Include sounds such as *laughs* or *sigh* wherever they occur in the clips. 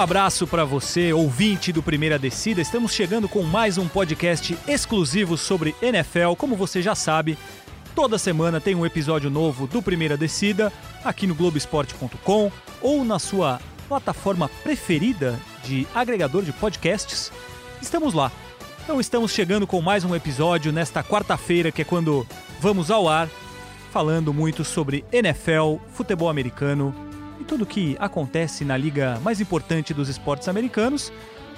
abraço para você, ouvinte do Primeira Descida. Estamos chegando com mais um podcast exclusivo sobre NFL. Como você já sabe, toda semana tem um episódio novo do Primeira Descida aqui no Globoesporte.com ou na sua plataforma preferida de agregador de podcasts. Estamos lá. Então estamos chegando com mais um episódio nesta quarta-feira, que é quando vamos ao ar, falando muito sobre NFL, futebol americano tudo que acontece na liga mais importante dos esportes americanos.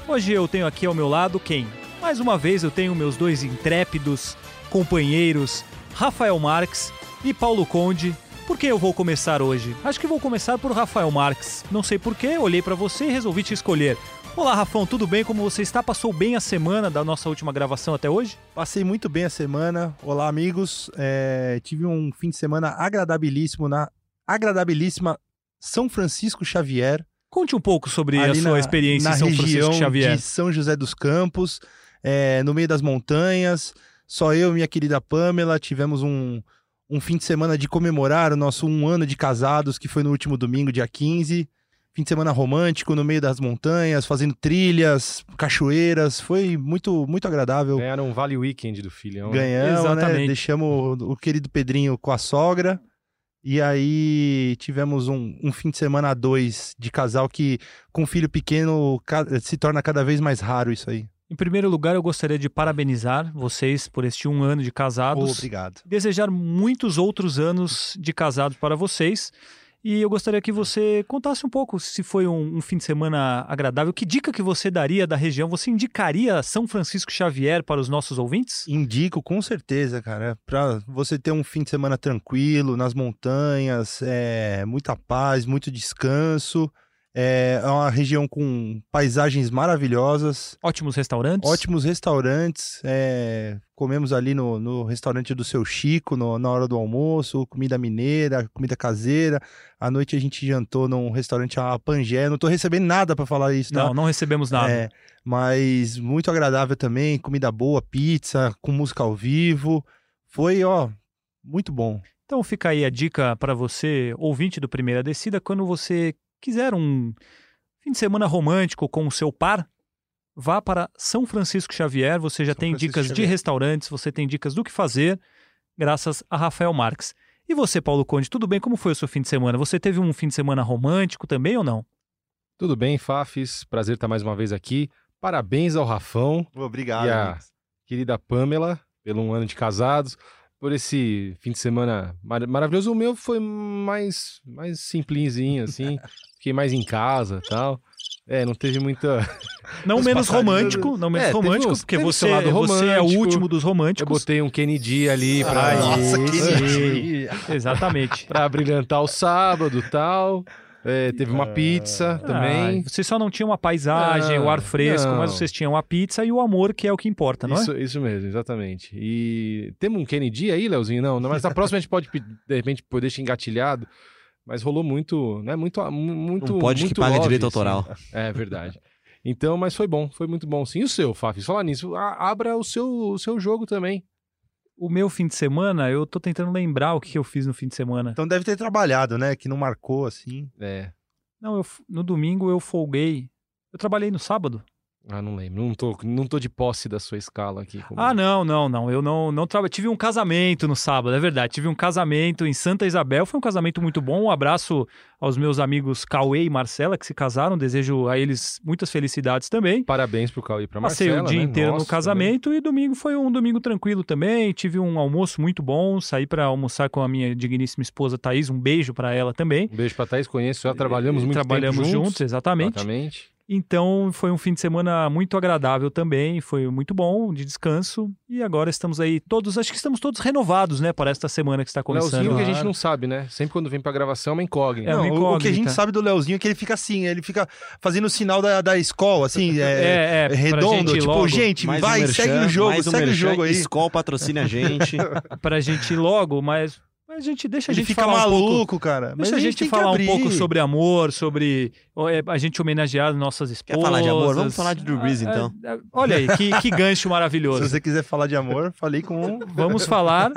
Hoje eu tenho aqui ao meu lado quem? Mais uma vez eu tenho meus dois intrépidos companheiros, Rafael Marques e Paulo Conde. Por que eu vou começar hoje? Acho que vou começar por Rafael Marques. Não sei porquê, olhei para você e resolvi te escolher. Olá, Rafão, tudo bem? Como você está? Passou bem a semana da nossa última gravação até hoje? Passei muito bem a semana. Olá, amigos. É, tive um fim de semana agradabilíssimo na agradabilíssima São Francisco Xavier. Conte um pouco sobre a sua na- experiência na em São região Francisco Xavier. de São José dos Campos, é, no meio das montanhas. Só eu e minha querida Pamela tivemos um, um fim de semana de comemorar o nosso um ano de casados, que foi no último domingo, dia 15. Fim de semana romântico no meio das montanhas, fazendo trilhas, cachoeiras. Foi muito, muito agradável. Ganharam um Vale Weekend do filhão. né? Ganhamos, né? Exatamente. Deixamos o querido Pedrinho com a sogra. E aí tivemos um, um fim de semana a dois de casal que, com filho pequeno, se torna cada vez mais raro isso aí. Em primeiro lugar, eu gostaria de parabenizar vocês por este um ano de casados. Obrigado. Desejar muitos outros anos de casados para vocês. E eu gostaria que você contasse um pouco se foi um, um fim de semana agradável. Que dica que você daria da região? Você indicaria São Francisco Xavier para os nossos ouvintes? Indico com certeza, cara, para você ter um fim de semana tranquilo nas montanhas, é, muita paz, muito descanso. É, é uma região com paisagens maravilhosas. Ótimos restaurantes. Ótimos restaurantes. é, comemos ali no, no restaurante do seu Chico no- na hora do almoço, comida mineira, comida caseira. À noite a gente jantou num restaurante a Pangé. Não tô recebendo nada para falar isso, tá? Não, não recebemos nada. É, mas muito agradável também, comida boa, pizza, com música ao vivo. Foi, ó, muito bom. Então fica aí a dica para você, ouvinte do Primeira Descida, quando você quiser um fim de semana romântico com o seu par, vá para São Francisco Xavier. Você já São tem Francisco dicas de Xavier. restaurantes, você tem dicas do que fazer, graças a Rafael Marques. E você, Paulo Conde, tudo bem? Como foi o seu fim de semana? Você teve um fim de semana romântico também ou não? Tudo bem, Fafis? Prazer estar mais uma vez aqui. Parabéns ao Rafão Obrigado. e à querida Pamela pelo um ano de casados, por esse fim de semana mar- maravilhoso. O meu foi mais, mais simplinzinho, assim. *laughs* Fiquei mais em casa tal. É, não teve muita. *laughs* Não Os menos romântico, não menos É, romântico, uns- porque teve você, lado você é o romântico. último dos Eu românticos. botei um Kennedy ali pra, Ai, Nossa, que Exatamente. *laughs* pra brilhantar o sábado e tal. É, teve uma pizza também. Ah, vocês só não tinham a paisagem, o ar fresco, não. mas vocês tinham a pizza e o amor, que é o que importa, não é? Isso, isso mesmo, exatamente. E temos um Kennedy aí, Leozinho? Não, não, mas na próxima a gente pode, de repente, poder deixar engatilhado. Mas rolou muito, né? Muito, muito. Não pode que muito paga love, direito assim. autoral. *laughs* É verdade. Então, mas foi bom, foi muito bom. Sim, e o seu, Fafis? Falar nisso, a- abra o seu, o seu jogo também. O meu fim de semana, eu tô tentando lembrar o que eu fiz no fim de semana. Então deve ter trabalhado, né? Que não marcou assim. É. Não, eu, no domingo eu folguei. Eu trabalhei no sábado. Ah, não lembro. Não tô, não tô de posse da sua escala aqui. como- Ah, não, não, não. Eu não, não trabalhei. Tive um casamento no sábado, é verdade. Tive um casamento em Santa Isabel. Foi um casamento muito bom. Um abraço aos meus amigos Cauê e Marcela, que se casaram. Desejo a eles muitas felicidades também. Parabéns pro Cauê e pra Passei Marcela, o dia né? inteiro Nossa, no casamento e domingo foi um domingo tranquilo também. Tive um almoço muito bom. Saí para almoçar com a minha digníssima esposa Thaís. Um beijo para ela também. Um beijo pra Thaís, conheço, já trabalhamos muito Trabalhamos tempo juntos, juntos. exatamente. Exatamente. Então foi um fim de semana muito agradável também, foi muito bom, de descanso. E agora estamos aí todos, acho que estamos todos renovados, né, para esta semana que está começando. Leozinho que a gente não sabe, né? Sempre quando vem pra gravação é uma incógnita. É uma Não, o- o que a gente incógnita. sabe do Leozinho é que ele fica assim, ele fica fazendo o sinal da, da escola, assim, *laughs* é, É, é, pra redondo, gente tipo, logo- gente, Mais vai, um segue merchan, o jogo, mais um segue o jogo aí. Skol patrocina a gente. *laughs* Pra gente ir logo, mas, mas a gente deixa a Ele gente fica falar um pouco. maluco, cara. Mas Deixa a gente falar um pouco sobre amor, sobre é, a gente homenagear nossas Quer esposas. falar de amor? Vamos falar de Drew Brees, Ah, então. ah, Olha aí, que, que gancho Se maravilhoso. você quiser falar de amor, falei com Vamos falar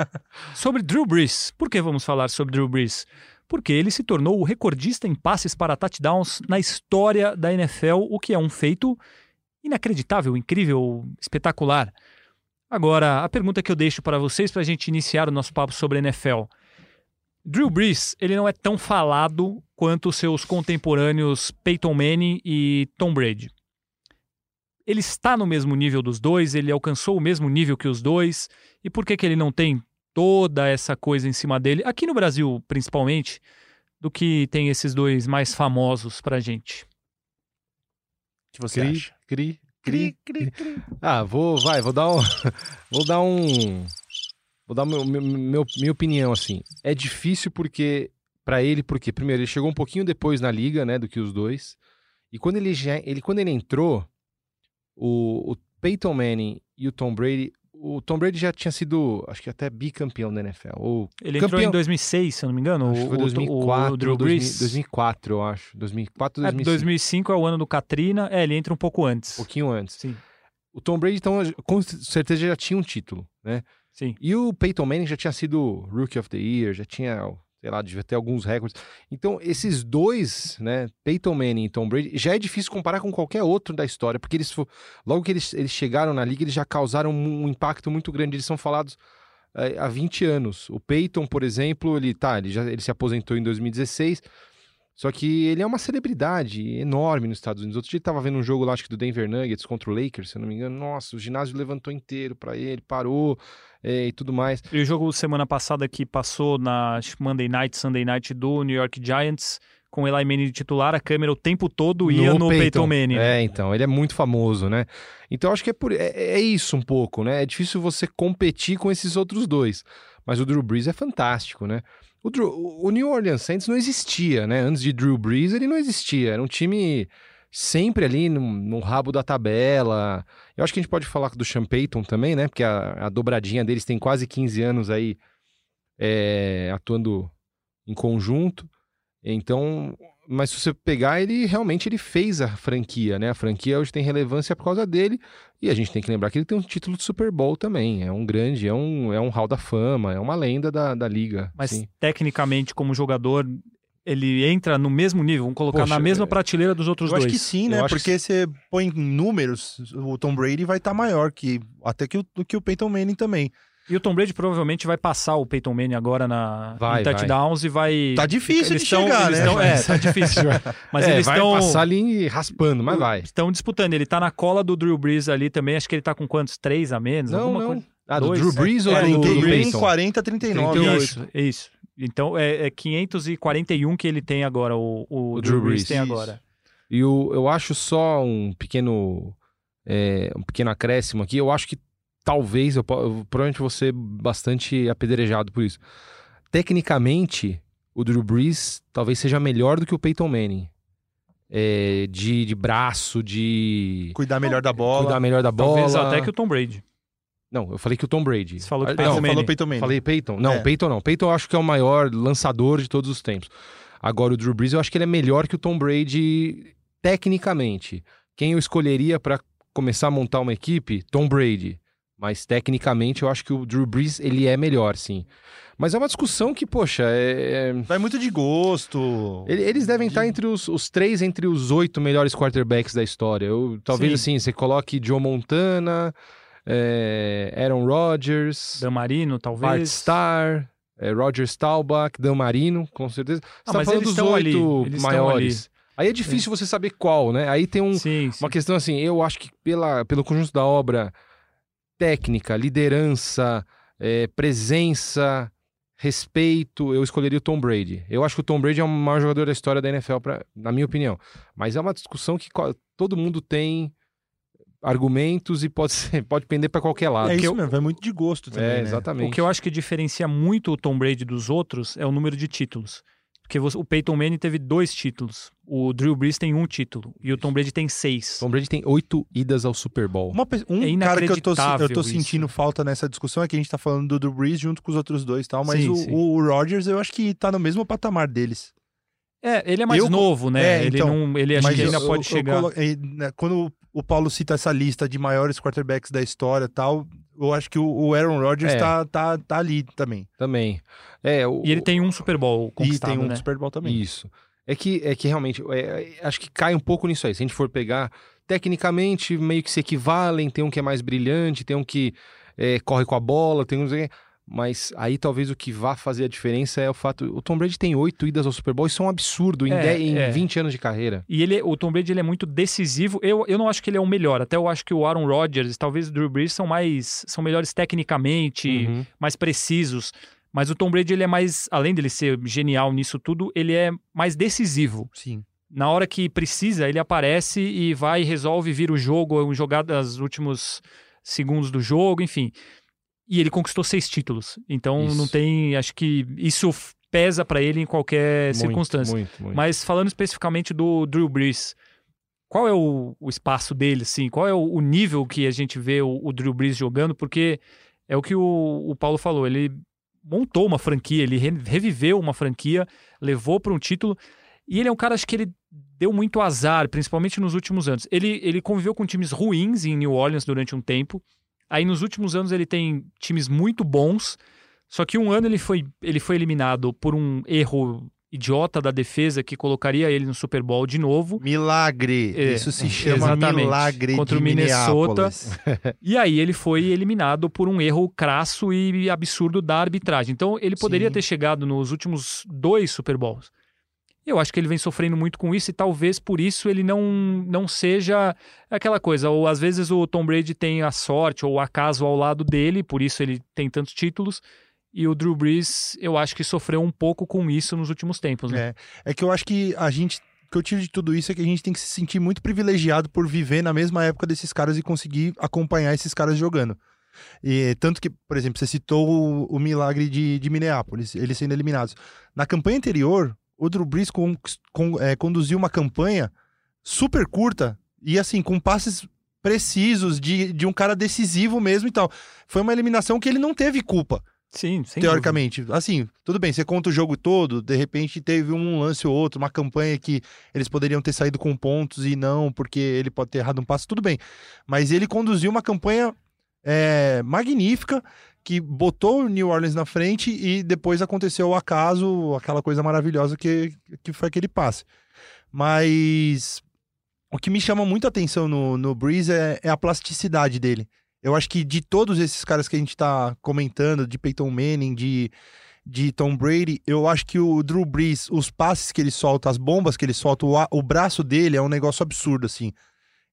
sobre Drew Brees. Por que vamos falar sobre Drew Brees? porque ele se tornou o recordista em passes para touchdowns na história da NFL, o que é um feito inacreditável, incrível, espetacular. Agora, a pergunta que eu deixo para vocês para a gente iniciar o nosso papo sobre NFL. Drew Brees, ele não é tão falado quanto seus contemporâneos Peyton Manning e Tom Brady. Ele está no mesmo nível dos dois, ele alcançou o mesmo nível que os dois, e por que, que ele não tem toda essa coisa em cima dele, aqui no Brasil principalmente, do que tem esses dois mais famosos pra gente? O que você Cri, acha? cri, cri, cri. Ah, vou, vai, vou dar um. *laughs* vou dar um. Vou dar meu, meu- meu- minha opinião, assim. É difícil porque. Pra ele, porque, primeiro, ele chegou um pouquinho depois na liga, né, do que os dois. E quando ele, já, ele, quando ele entrou, o, o Peyton Manning e o Tom Brady. O Tom Brady já tinha sido, acho que até bicampeão da NFL. Ou Ele entrou Campeão. em 2006, se eu não me engano. acho foi o- o- 2004, o Drew 2000, Brees. 2004, eu acho. 2004, É, 2005. 2005 é o ano do Katrina. É, ele entra um pouco antes. Um pouquinho antes. Sim, O Tom Brady, então, com certeza já tinha um título, né? Sim. E o Peyton Manning já tinha sido Rookie of the Year, já tinha, sei lá, devia ter alguns recordes. Então, esses dois, né, Peyton Manning e Tom Brady, já é difícil comparar com qualquer outro da história, porque eles, logo que eles, eles chegaram na liga, eles já causaram um, impacto muito grande. Eles são falados eh, há 20 anos. O Peyton, por exemplo, ele tá, ele já ele se aposentou em 2016. Só que ele é uma celebridade enorme nos Estados Unidos. Outro dia ele tava vendo um jogo lá, acho que do Denver Nuggets contra o Lakers, se eu não me engano. Nossa, o ginásio levantou inteiro pra ele, parou e tudo mais. E o jogo semana passada que passou na Monday Night, Sunday Night do New York Giants, com o Eli Manning de titular, a câmera o tempo todo ia no, Peyton, Manning. né? É, então, ele é muito famoso, né? Então, acho que é, por, é, é isso um pouco, né? É difícil você competir com esses outros dois. Mas o Drew Brees é fantástico, né? O, Drew- o New Orleans Saints não existia, né? Antes de Drew Brees, ele não existia. Era um time sempre ali no, no rabo da tabela. Eu acho que a gente pode falar do Sean Payton também, né? Porque a, a dobradinha deles tem quase 15 anos aí é, atuando em conjunto. Então, mas se você pegar, ele realmente ele fez a franquia, né? A franquia hoje tem relevância por causa dele. E a gente tem que lembrar que ele tem um título de Super Bowl também. É um grande, é um, é um hall da fama, é uma lenda da, da liga. Mas sim. tecnicamente, como jogador, ele entra no mesmo nível, vamos colocar Poxa, na mesma é- prateleira dos outros Eu dois. acho que sim, Eu né? que Porque você põe em números, o Tom Brady vai estar maior que até que o, do que o Peyton Manning também. E o Tom Brady provavelmente vai passar o Peyton Manning agora na Vai, em touchdowns e vai. Tá difícil eles de tão- chegar, né? tão- é, tá *laughs* difícil. Mas é, eles vai estão. passar ali raspando, mas vai. Estão disputando. Ele tá na cola do Drew Brees ali também. Acho que ele tá com quantos? Três a menos? Não, alguma não. coisa. Ah, do Dois? Drew Brees ou É, do, do tem Peyton? 40, 39. 38. Isso, é isso. Então é, é 541 que ele tem agora, o, o, O Drew Brees tem agora. E o, eu acho só um pequeno é, um pequeno acréscimo aqui. Eu acho que talvez, eu, eu provavelmente vou ser bastante apedrejado por isso. Tecnicamente, o Drew Brees talvez seja melhor do que o Peyton Manning. É, de, de braço, de Cuidar melhor da bola. cuidar melhor da bola. Talvez até que o Tom Brady. Não, eu falei que o Tom Brady. Você falou que Ah, o Peyton não, Manning. falou Peyton Manning. Falei Peyton? Não, É. Peyton não. Peyton eu acho que é o maior lançador de todos os tempos. Agora, o Drew Brees eu acho que ele é melhor que o Tom Brady tecnicamente. Quem eu escolheria para começar a montar uma equipe? Tom Brady. Mas tecnicamente eu acho que o Drew Brees ele é melhor, sim. Mas é uma discussão que, poxa, é... é- Vai muito de gosto. ele- Eles devem estar entre os, os três, entre os oito melhores quarterbacks da história. Eu, talvez Sim. assim, você coloque Joe Montana, é, Aaron Rodgers, Dan Marino, Bart talvez. Starr, é, Roger Staubach, Dan Marino, com certeza. Você Ah, tá mas falando eles dos oito maiores. Aí é difícil você saber qual, né? Aí tem um, Sim, sim. uma questão assim, eu acho que pela, pelo conjunto da obra, técnica, liderança, é, presença, respeito, eu escolheria o Tom Brady. Eu acho que o Tom Brady é o maior jogador da história da NFL, pra, na minha opinião. Mas é uma discussão que todo mundo tem argumentos e pode, ser, *laughs* pode pender para qualquer lado. É que isso eu- mesmo, vai muito de gosto também. É, né? exatamente. O que eu acho que diferencia muito o Tom Brady dos outros é o número de títulos. Porque você- o Peyton Manning teve dois títulos. O Drew Brees tem um título. E o Tom Brady tem seis. Tom Brady tem oito idas ao Super Bowl. Uma um É cara que eu tô, eu tô isso. sentindo falta nessa discussão é que a gente tá falando do Drew Brees junto com os outros dois e tal, mas Sim, o, sim. o Rodgers eu acho que tá no mesmo patamar deles. É, ele é mais Eu- novo, né? É, ele então, não, ele acho Mas que ainda eu- pode eu chegar. colo- eh, né, Quando o Paulo cita essa lista de maiores quarterbacks da história e tal, eu acho que o- Aaron Rodgers É. tá, tá, tá ali também. Também. É, o, E ele tem um Super Bowl E conquistado, tem um né? Super Bowl também. Isso. É que, é que realmente, é, é, acho que cai um pouco nisso aí. Se a gente for pegar, tecnicamente, meio que se equivalem, tem um que é mais brilhante, tem um que é, corre com a bola, tem um... Mas aí talvez o que vá fazer a diferença é o fato... O Tom Brady tem oito idas ao Super Bowl, isso é um absurdo em, É, 10 em é. 20 anos de carreira. E ele, o Tom Brady ele é muito decisivo. Eu, eu não acho que ele é o melhor. Até eu acho que o Aaron Rodgers, talvez o Drew Brees são mais são melhores tecnicamente, Uhum. mais precisos. Mas o Tom Brady ele é mais, além dele ser genial nisso tudo, ele é mais decisivo. Sim. Na hora que precisa, ele aparece e vai e resolve vir o jogo, um jogadas nos últimos segundos do jogo, enfim. E ele conquistou seis títulos. Então Isso. não tem, acho que isso pesa pra ele em qualquer Muito, circunstância. Muito, muito. Mas falando especificamente do Drew Brees, qual é o, o espaço dele, assim? Qual é o, o nível que a gente vê o, o Drew Brees jogando? Porque é o que o, o Paulo falou, ele montou uma franquia, ele re- reviveu uma franquia, levou para um título, e ele é um cara, acho que ele deu muito azar, principalmente nos últimos anos. Ele, ele conviveu com times ruins em New Orleans durante um tempo, aí nos últimos anos ele tem times muito bons, só que um ano ele foi, ele foi eliminado por um erro idiota da defesa que colocaria ele no Super Bowl de novo. Milagre. É, Isso se chama exatamente. milagre Contra o Minnesota. E aí ele foi eliminado por um erro crasso e absurdo da arbitragem. Então ele poderia Sim. ter chegado nos últimos dois Super Bowls. Eu acho que ele vem sofrendo muito com isso e talvez por isso ele não, não seja aquela coisa. Ou às vezes o Tom Brady tem a sorte ou o acaso ao lado dele, por isso ele tem tantos títulos. E o Drew Brees, eu acho que sofreu um pouco com isso nos últimos tempos. Né? É. É que eu acho que a gente. O que eu tiro de tudo isso é que a gente tem que se sentir muito privilegiado por viver na mesma época desses caras e conseguir acompanhar esses caras jogando. E, tanto que, por exemplo, você citou o, o milagre de, de Minneapolis, eles sendo eliminados. Na campanha anterior, o Drew Brees con- con- é, conduziu uma campanha super curta e assim, com passes precisos de, de um cara decisivo mesmo e tal. Foi uma eliminação que ele não teve culpa Sim, teoricamente. Assim, tudo bem, você conta o jogo todo, de repente teve um lance ou outro, uma campanha que eles poderiam ter saído com pontos e não, porque ele pode ter errado um passo, tudo bem. Mas ele conduziu uma campanha é, magnífica que botou o New Orleans na frente e depois aconteceu o acaso, aquela coisa maravilhosa que, que foi aquele passe. Mas o que me chama muito atenção no, no Breeze é, é a plasticidade dele. Eu acho que de todos esses caras que a gente tá comentando, de Peyton Manning, de, de Tom Brady, eu acho que o Drew Brees, os passes que ele solta, as bombas que ele solta, o, o braço dele é um negócio absurdo, assim.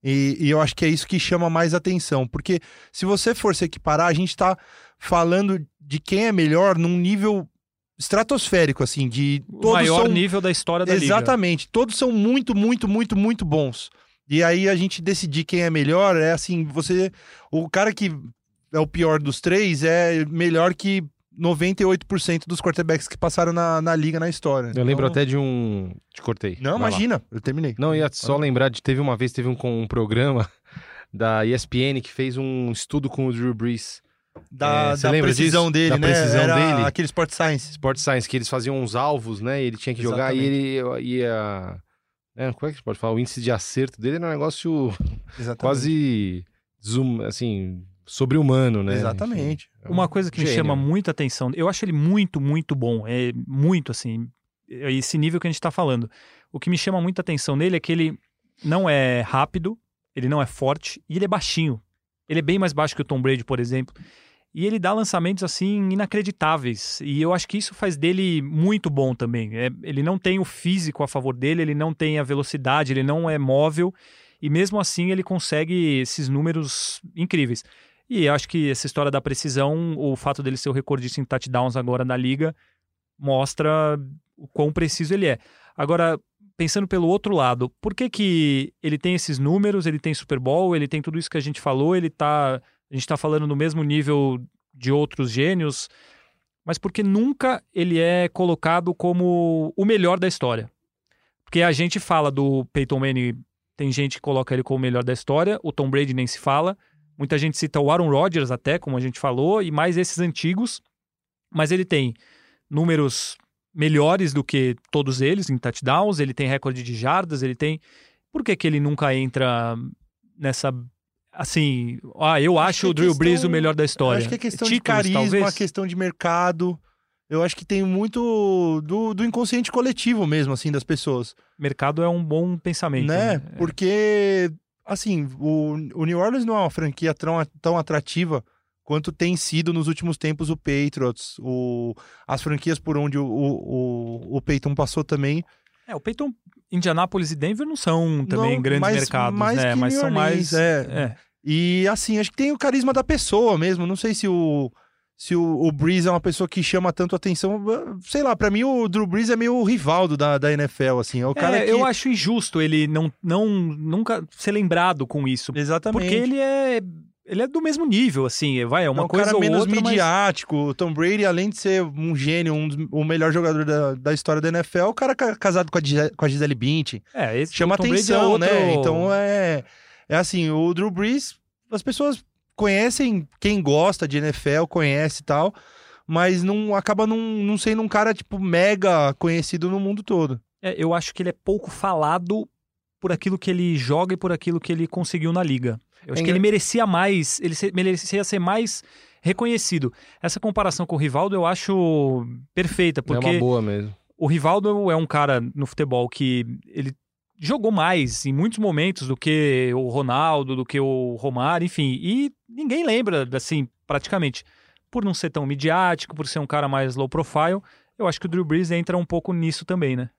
E, e eu acho que é isso que chama mais atenção. Porque se você for se equiparar, a gente tá falando de quem é melhor num nível estratosférico, assim, de O maior são nível da história da liga. Exatamente. Todos são muito, muito, muito, muito bons. E aí a gente decidir quem é melhor é assim, você. O cara que é o pior dos três é melhor que 98% dos quarterbacks que passaram na, na liga na história. Eu lembro Então- até de um... Te cortei. Não, Vai lá. imagina, eu terminei. Não, ia só lembrar de teve uma vez teve um, com um programa *laughs* da ESPN que fez um estudo com o Drew Brees, Da, É, da precisão disso? dele, Da né? precisão Era dele? aquele Sport Science. Sport Science, que eles faziam uns alvos, né? E ele tinha que jogar e ele ia é, como é que você pode falar? O índice de acerto dele era um negócio Exatamente. *laughs* quase zoom, assim, sobre-humano, né? Exatamente. Enfim, é um Uma coisa que me gênio. chama muita atenção, eu acho ele muito, muito bom. É muito assim, é esse nível que a gente tá falando. O que me chama muita atenção nele é que ele não é rápido, ele não é forte e ele é baixinho. Ele é bem mais baixo que o Tom Brady, por exemplo. E ele dá lançamentos assim inacreditáveis. E eu acho que isso faz dele muito bom também. É, ele não tem o físico a favor dele, ele não tem a velocidade, ele não é móvel. E mesmo assim ele consegue esses números incríveis. E acho que essa história da precisão, o fato dele ser o recordista em touchdowns agora na liga, mostra o quão preciso ele é. Agora, pensando pelo outro lado, por que, que ele tem esses números, ele tem Super Bowl, ele tem tudo isso que a gente falou, ele tá. A gente tá falando no mesmo nível de outros gênios, mas porque nunca ele é colocado como o melhor da história. Porque a gente fala do Peyton Manning, tem gente que coloca ele como o melhor da história, o Tom Brady nem se fala. Muita gente cita o Aaron Rodgers até, como a gente falou, e mais esses antigos. Mas ele tem números melhores do que todos eles em touchdowns, ele tem recorde de jardas, ele tem. Por que, que ele nunca entra nessa. Assim, ah, eu acho, Acho que o é Drew Brees questão- o melhor da história. Acho que é questão de Títulos, carisma, talvez? questão de mercado. Eu acho que tem muito do, do inconsciente coletivo mesmo, assim, das pessoas. Mercado é um bom pensamento. né? né? Porque, assim, o, o New Orleans não é uma franquia tão, tão atrativa quanto tem sido nos últimos tempos o Patriots, o, as franquias por onde o, o, o, Peyton passou também. É, o Peyton, Indianápolis e Denver não são também Não, grandes mais- mercados, mais né? Mas New são Orleans, mais. é. é. E, assim, acho que tem o carisma da pessoa mesmo. Não sei se o. Se o, o Breeze é uma pessoa que chama tanto atenção, sei lá, pra mim o Drew Brees é meio o Rivaldo da, da NFL, assim. É o cara É, que. eu acho injusto ele não, não nunca ser lembrado com isso. Exatamente. Porque ele é. Ele é do mesmo nível, assim, vai, é uma é um coisa cara ou menos outra, mas- midiático. O Tom Brady, além de ser um gênio, um dos- o melhor jogador da, da história da NFL, é o cara ca- casado com a, Gise- com a Gisele Bündchen. É, esse Chama o Tom Brady é atenção, outro- né? Então é, é assim, o Drew Brees, as pessoas conhecem, quem gosta de NFL conhece e tal, mas não acaba não, não sendo um cara, tipo, mega conhecido no mundo todo. É, eu acho que ele é pouco falado por aquilo que ele joga e por aquilo que ele conseguiu na liga. Eu acho É que ele engra- merecia mais, ele se- merecia ser mais reconhecido. Essa comparação com o Rivaldo eu acho perfeita, É porque uma boa mesmo. o Rivaldo é um cara no futebol que ele jogou mais em muitos momentos do que o Ronaldo, do que o Romário, enfim, e ninguém lembra, assim, praticamente. Por não ser tão midiático, por ser um cara mais low profile, eu acho que o Drew Brees entra um pouco nisso também, né?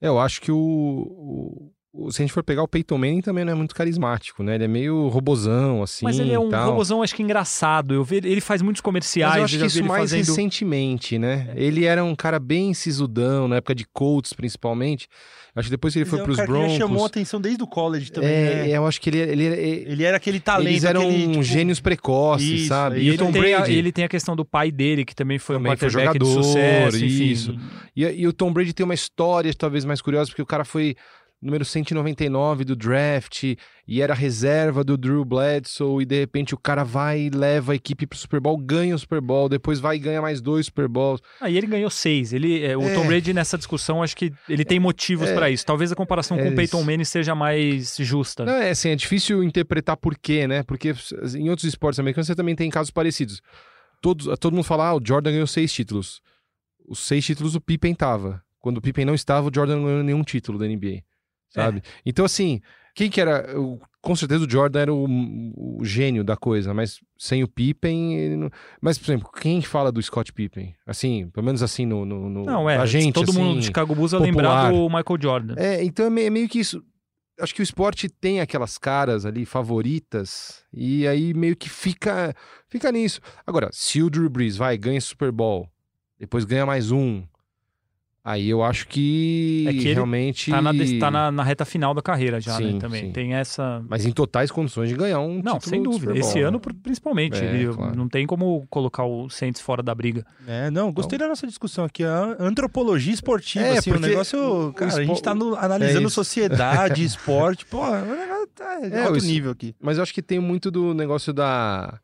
É, eu acho que o, o- Se a gente for pegar o Peyton Manning também não é muito carismático, né? Ele é meio robozão, assim. Mas ele é um tal. robozão, acho que engraçado. Eu vejo, ele faz muitos comerciais. Mas eu acho que isso mais fazendo... recentemente, né? Ele era um cara bem sisudão, na época de Colts, principalmente. Acho que depois que ele Mas foi é um pros cara que Broncos. já chamou atenção desde o college também, é, né? eu acho que ele, ele, ele, Ele era aquele talento, eles eram aquele, tipo, gênios precoces, Isso, sabe? E E o ele Tom tem, a, Brady. ele tem a questão do pai dele, que também foi Também um foi quarterback de jogador, sucesso, enfim. isso. E, e o Tom Brady tem uma história talvez mais curiosa, porque o cara foi número 199 do draft e era reserva do Drew Bledsoe e de repente o cara vai e leva a equipe pro Super Bowl, ganha o Super Bowl, depois vai e ganha mais dois Super Bowls. Aí ele ganhou seis. Ele, é, o É. Tom Brady, nessa discussão, acho que ele tem motivos É. pra isso. Talvez a comparação É com o Peyton isso. Manning seja mais justa. Não, é assim, é difícil interpretar por quê, né? Porque em outros esportes americanos você também tem casos parecidos. Todos, todo mundo fala, ah, o Jordan ganhou seis títulos. Os seis títulos o Pippen tava. Quando o Pippen não estava, o Jordan não ganhou nenhum título da NBA, sabe? Então, assim, quem que era... o- Com certeza o Jordan era o, o gênio da coisa, mas sem o Pippen... não- Mas, por exemplo, quem fala do Scott Pippen? Assim, pelo menos assim, no... no, no- Não, é. a gente, todo mundo assim, de Chicago Bulls vai lembrar popular. do Michael Jordan. é, então é me- é meio que isso. Acho que o esporte tem aquelas caras ali favoritas e aí meio que fica fica nisso. Agora, se o Drew Brees vai ganha Super Bowl, depois ganha mais um, aí eu acho que, É que ele realmente Tá, na, tá na, na reta final da carreira já, né? Sim, Também. sim. Tem essa. mas em totais condições de ganhar um Não, título sem dúvida. Esse né? ano, pr- principalmente. É, ele- claro. Não tem como colocar o Saints fora da briga. É, não, gostei da nossa discussão aqui. A antropologia esportiva, É, assim, o negócio. o Cara, a espo- gente tá no- analisando É isso. sociedade, *laughs* esporte. Pô, o negócio tá É, alto o- nível aqui. Mas eu acho que tem muito do negócio da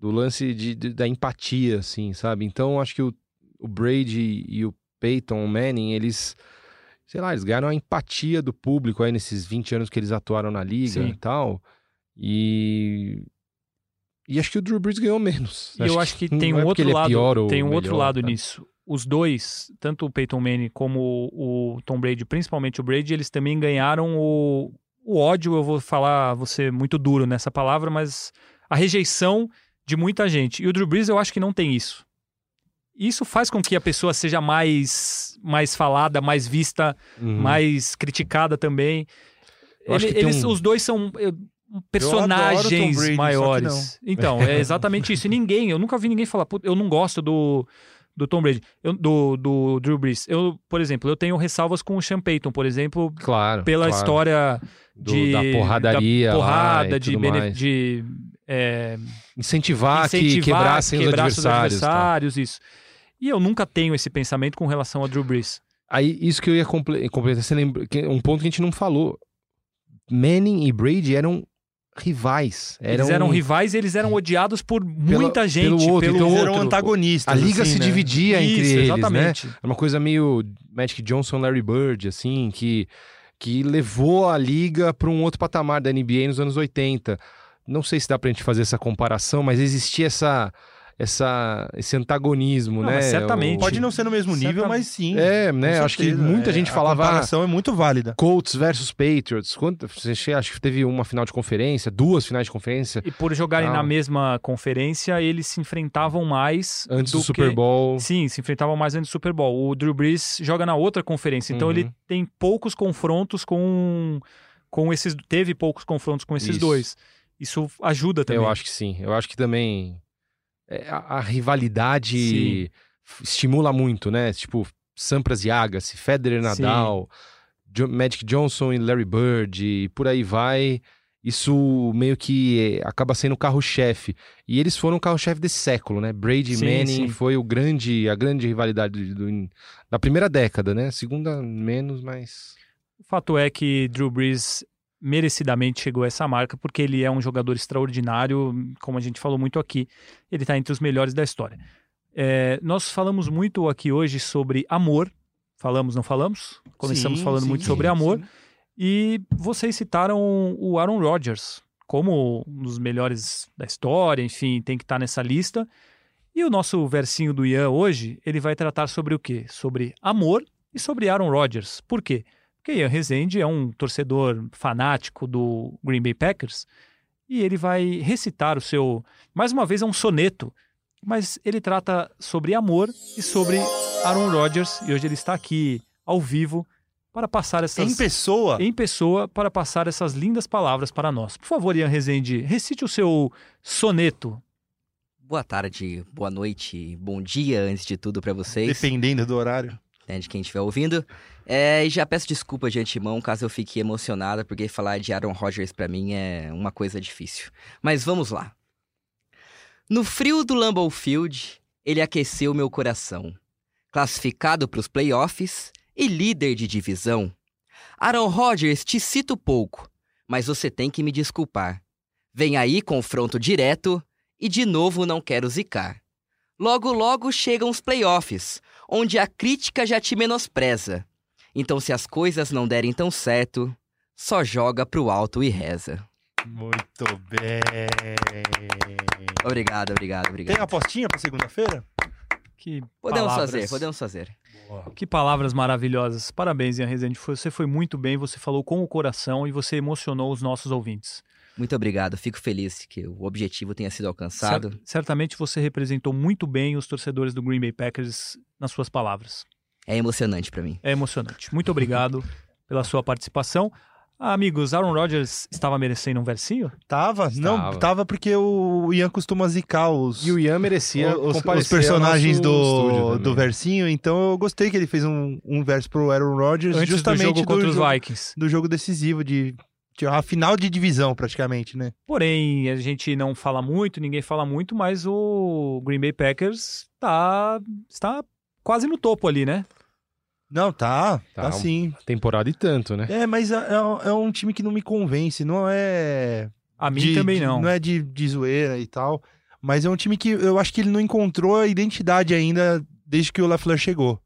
do lance de, de- da empatia, assim, sabe? Então eu acho que o, o Brady e o Peyton Manning, eles, sei lá, eles ganharam a empatia do público aí nesses 20 anos que eles atuaram na liga Sim. e tal. E e acho que o Drew Brees ganhou menos. E eu acho que tem não um é outro é lado, ou tem um outro melhor, lado tá? nisso. Os dois, tanto o Peyton Manning como o, Tom Brady, principalmente o Brady, eles também ganharam o, o ódio. Eu vou falar, ser muito duro nessa palavra, mas a rejeição de muita gente. E o Drew Brees, eu acho que não tem isso. Isso faz com que a pessoa seja mais, mais falada, mais vista, Uhum. mais criticada também. Ele- eles, um- Os dois são eh, personagens Brady, maiores. *laughs* Então, é exatamente isso. E ninguém, eu nunca vi ninguém falar, "Putz, eu não gosto do, do Tom Brady, eu- do, do Drew Brees. Eu, por exemplo, eu tenho ressalvas com o Sean Payton, por exemplo, Claro. pela claro. história Do- de, da porradaria, da porrada, de, bene- de é, incentivar, que incentivar, quebrassem os adversários. seus tá? adversários, isso. E eu nunca tenho esse pensamento com relação a Drew Brees. Aí, isso que eu ia comple- completar, você lembra, que- um ponto que a gente não falou. Manning e Brady eram rivais. Eles eram rivais e eles eram odiados por muita Pelo- gente. pelo outro, então Eles eram outro- antagonistas. A liga assim, se né? dividia entre Isso, eles, né? exatamente. É uma coisa meio Magic Johnson, Larry Bird, assim, que, que levou a liga para um outro patamar da NBA nos anos 80. Não sei se dá pra gente fazer essa comparação, mas existia essa, essa, esse antagonismo, Não, né? mas certamente. O- Pode não ser no mesmo nível, Certamente. mas sim. É, né? com Acho que certeza. muita É, gente A falava. ah, comparação é muito válida. Colts versus Patriots. Quanto, acho que teve uma final de conferência, duas finais de conferência E por jogarem Ah. na mesma conferência, eles se enfrentavam mais antes do, do Super que- Bowl. Sim, se enfrentavam mais antes do Super Bowl. O Drew Brees joga na outra conferência, então Uhum. ele tem poucos confrontos com, com esses. Teve poucos confrontos com esses Isso. dois. Isso ajuda também. Eu acho que sim. Eu acho que também é, a, a rivalidade Sim. estimula muito, né? Tipo, Sampras e Agassi, Federer, Sim. Nadal, Magic Johnson e Larry Bird, e por aí vai. Isso meio que é, acaba sendo o carro-chefe. E eles foram o carro-chefe desse século, né? Brady e Sim, Manning sim. foi o grande, a grande rivalidade do- da primeira década, né? Segunda menos, mas... O fato é que Drew Brees merecidamente chegou a essa marca porque ele é um jogador extraordinário, como a gente falou muito aqui. Ele está entre os melhores da história. É, nós falamos muito aqui hoje sobre amor. Falamos, não falamos? Começamos Sim, falando sim, muito sobre amor. sim. E vocês citaram o Aaron Rodgers como um dos melhores da história, enfim, tem que estar nessa lista. E o nosso versinho do Ian hoje, ele vai tratar sobre o quê? Sobre amor e sobre Aaron Rodgers. Por quê? Porque Ian Rezende é um torcedor fanático do Green Bay Packers e ele vai recitar o seu. Mais uma vez, é um soneto, mas ele trata sobre amor e sobre Aaron Rodgers. E hoje ele está aqui ao vivo para passar essas Em pessoa, em pessoa para passar essas lindas palavras para nós. Por favor, Ian Rezende, recite o seu soneto. Boa tarde, boa noite, bom dia, antes de tudo pra vocês, dependendo do horário. né, de quem estiver ouvindo. É, e já peço desculpa de antemão caso eu fique emocionada, porque falar de Aaron Rodgers pra mim é uma coisa difícil. Mas vamos lá. No frio do Lambeau Field, ele aqueceu meu coração. Classificado pros playoffs e líder de divisão. Aaron Rodgers te cito pouco, mas você tem que me desculpar. Vem aí confronto direto e de novo não quero zicar. Logo, logo chegam os playoffs, onde a crítica já te menospreza. Então, se as coisas não derem tão certo, só joga pro alto e reza. Muito bem. Obrigado, obrigado, obrigado. Tem apostinha pra segunda-feira? Que Podemos palavras, fazer, podemos fazer. Que palavras maravilhosas. Parabéns, Ian Rezende. Você foi muito bem, você falou com o coração e você emocionou os nossos ouvintes. Muito obrigado, fico feliz que o objetivo tenha sido alcançado. Cer- certamente você representou muito bem os torcedores do Green Bay Packers nas suas palavras. É emocionante pra mim. É emocionante. Muito obrigado pela sua participação. Ah, amigos, Aaron Rodgers estava merecendo um versinho? Tava? Não, Estava. tava porque o Ian costuma zicar os, E o Ian merecia os, os personagens do, do versinho, então eu gostei que ele fez um, um verso pro Aaron Rodgers Antes justamente do jogo contra os jogo, Vikings. do jogo decisivo, de, de a final de divisão praticamente, né? Porém, a gente não fala muito, ninguém fala muito, mas o Green Bay Packers tá, está quase no topo ali, né? Não, tá, Tá, tá, sim. Temporada e tanto, né? É, mas é, é- é um time que não me convence, não é... A mim de- também de- não. Não é de, de zoeira e tal, mas é um time que eu acho que ele não encontrou a identidade ainda desde que o LaFleur chegou.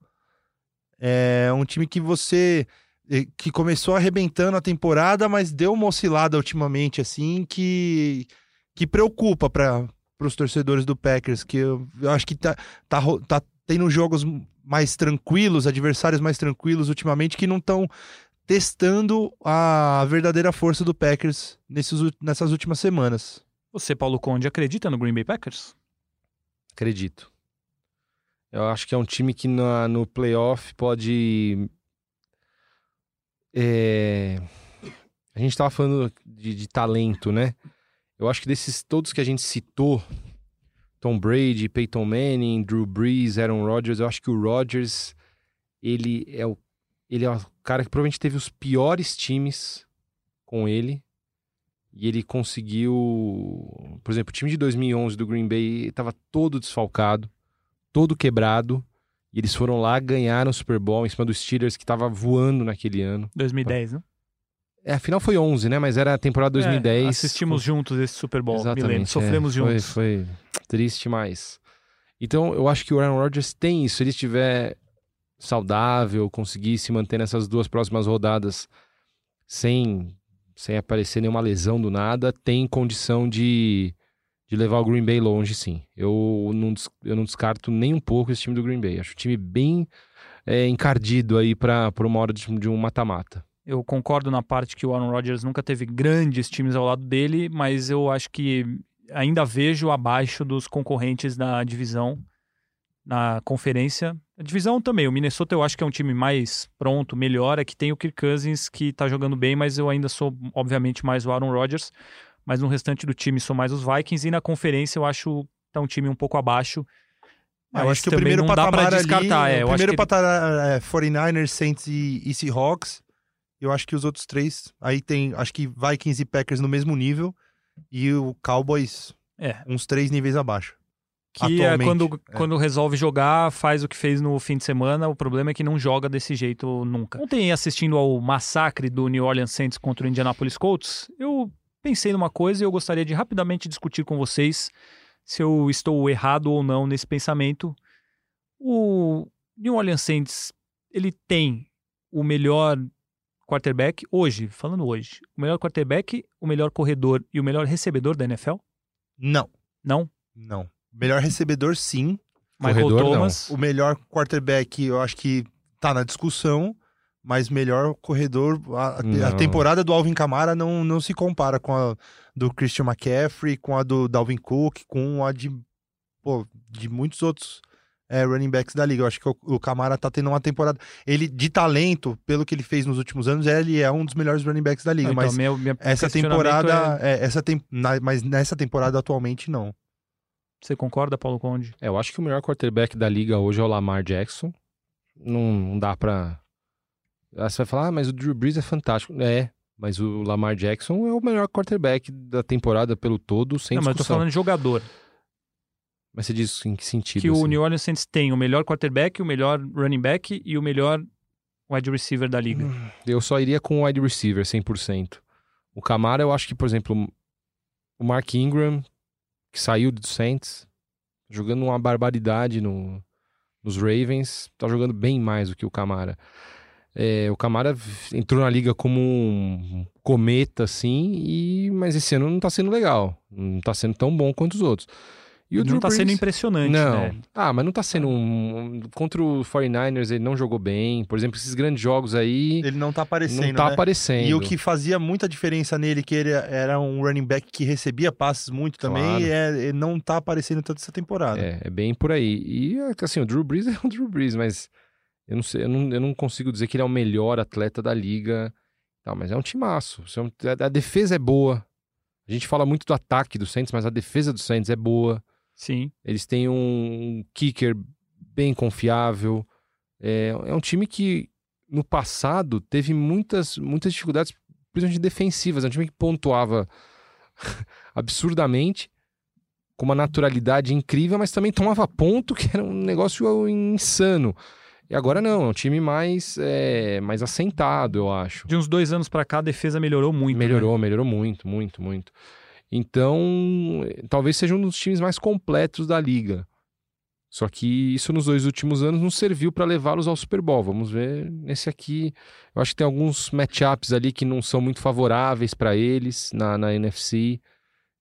É um time que você eh, que começou arrebentando a temporada, mas deu uma oscilada ultimamente assim que que preocupa para os torcedores do Packers, que eu, eu acho que tá, tá ro- tá tendo jogos mais tranquilos, adversários mais tranquilos ultimamente que não estão testando a verdadeira força do Packers nesses, nessas últimas semanas. Você, Paulo Conde, acredita no Green Bay Packers? Acredito. Eu acho que é um time que na- no playoff pode. é, A gente tava falando de, de talento, né? Eu acho que desses todos que a gente citou, Tom Brady, Peyton Manning, Drew Brees, Aaron Rodgers, eu acho que o Rodgers, ele é o, ele é o cara que provavelmente teve os piores times com ele. E ele conseguiu. Por exemplo, o time de 2011 do Green Bay estava todo desfalcado, todo quebrado. E eles foram lá, ganharam o Super Bowl em cima dos Steelers, que estava voando naquele ano. 2010, né? É, a final foi 11, né? Mas era a temporada 2010. É, assistimos juntos esse Super Bowl, me lembro. Exatamente. Sofremos é, foi- juntos. Foi, triste mais. Então, eu acho que o Aaron Rodgers tem isso. Se ele estiver saudável, conseguir se manter nessas duas próximas rodadas sem, sem aparecer nenhuma lesão do nada, tem condição de, de levar o Green Bay longe, sim. Eu não, eu não descarto nem um pouco esse time do Green Bay. Acho o time bem é, encardido aí para uma hora de, de um mata-mata. Eu concordo na parte que o Aaron Rodgers nunca teve grandes times ao lado dele, mas eu acho que ainda vejo abaixo dos concorrentes da divisão, na conferência. A divisão também, o Minnesota eu acho que é um time mais pronto, melhor, é que tem o Kirk Cousins que tá jogando bem, mas eu ainda sou, obviamente, mais o Aaron Rodgers, mas no restante do time sou mais os Vikings, e na conferência eu acho que tá um time um pouco abaixo. Eu mas acho que o primeiro não dá patamar pra descartar, ali, é, eu o acho primeiro que- patamar é 49ers, Saints e, e Seahawks. Eu acho que os outros três, aí tem, acho que Vikings e Packers no mesmo nível e o Cowboys É, uns três níveis abaixo. que é quando, é. quando resolve jogar, faz o que fez no fim de semana. O problema é que não joga desse jeito nunca. Ontem, assistindo ao massacre do New Orleans Saints contra o Indianapolis Colts, eu pensei numa coisa e eu gostaria de rapidamente discutir com vocês se eu estou errado ou não nesse pensamento. O New Orleans Saints, ele tem o melhor quarterback hoje, falando hoje, o melhor quarterback, o melhor corredor e o melhor recebedor da NFL? Não, Não? não. Melhor recebedor, sim. Michael Corredor, não. Thomas. O melhor quarterback, eu acho que tá na discussão, mas melhor corredor. A, a Não. temporada do Alvin Kamara não, não se compara com a do Christian McCaffrey, com a do Dalvin Cook, com a de, pô, de muitos outros é, running backs da liga. Eu acho que o, o Kamara tá tendo uma temporada. Ele, de talento, pelo que ele fez nos últimos anos, ele é um dos melhores running backs da liga. Não, então, mas meu- minha essa temporada. é- é, essa tem, na- mas nessa temporada atualmente, não. Você concorda, Paulo Conde? É, eu acho que o melhor quarterback da liga hoje é o Lamar Jackson. Não, não dá pra. Ah, Você vai falar, ah, mas o Drew Brees é fantástico. É, mas o Lamar Jackson é o melhor quarterback da temporada pelo todo, sem não, mas eu tô discussão. falando de jogador. Mas você diz em que sentido? que o assim? New Orleans Saints tem o melhor quarterback, o melhor running back e o melhor wide receiver da liga. Eu só iria com o wide receiver 100%. O Camara, eu acho que, por exemplo, o Mark Ingram, que saiu do Saints, jogando uma barbaridade no, nos Ravens, tá jogando bem mais do que o Camara. É, o Camara entrou na liga como um cometa, assim, e, mas esse ano não tá sendo legal. Não tá sendo tão bom quanto os outros. E o não Drew tá sendo Brees- impressionante, não. né? Ah, mas não tá sendo um. Contra o 49ers ele não jogou bem. Por exemplo, esses grandes jogos aí Ele não tá aparecendo. não tá né? aparecendo. E o que fazia muita diferença nele, que ele era um running back que recebia passes muito também, Claro. é, é- não tá aparecendo tanto essa temporada. É, é bem por aí. E assim, o Drew Brees *laughs* é o Drew Brees, mas eu não sei, eu não, eu não consigo dizer que ele é o melhor atleta da liga. Tal, mas é um timaço. É a, a defesa é boa. A gente fala muito do ataque do Saints, mas a defesa do Saints é boa. Sim. Eles têm um kicker bem confiável. É, é um time que no passado teve muitas, muitas dificuldades, principalmente defensivas. É um time que pontuava *laughs* absurdamente, com uma naturalidade incrível, mas também tomava ponto, que era um negócio insano. E agora não, é um time mais, é, mais assentado, eu acho. De uns dois anos pra cá, a defesa melhorou muito. né? Melhorou, melhorou muito, muito, muito. Então, talvez seja um dos times mais completos da liga. Só que isso nos dois últimos anos não serviu para levá-los ao Super Bowl. Vamos ver nesse aqui. Eu acho que tem alguns matchups ali que não são muito favoráveis para eles na, na NFC.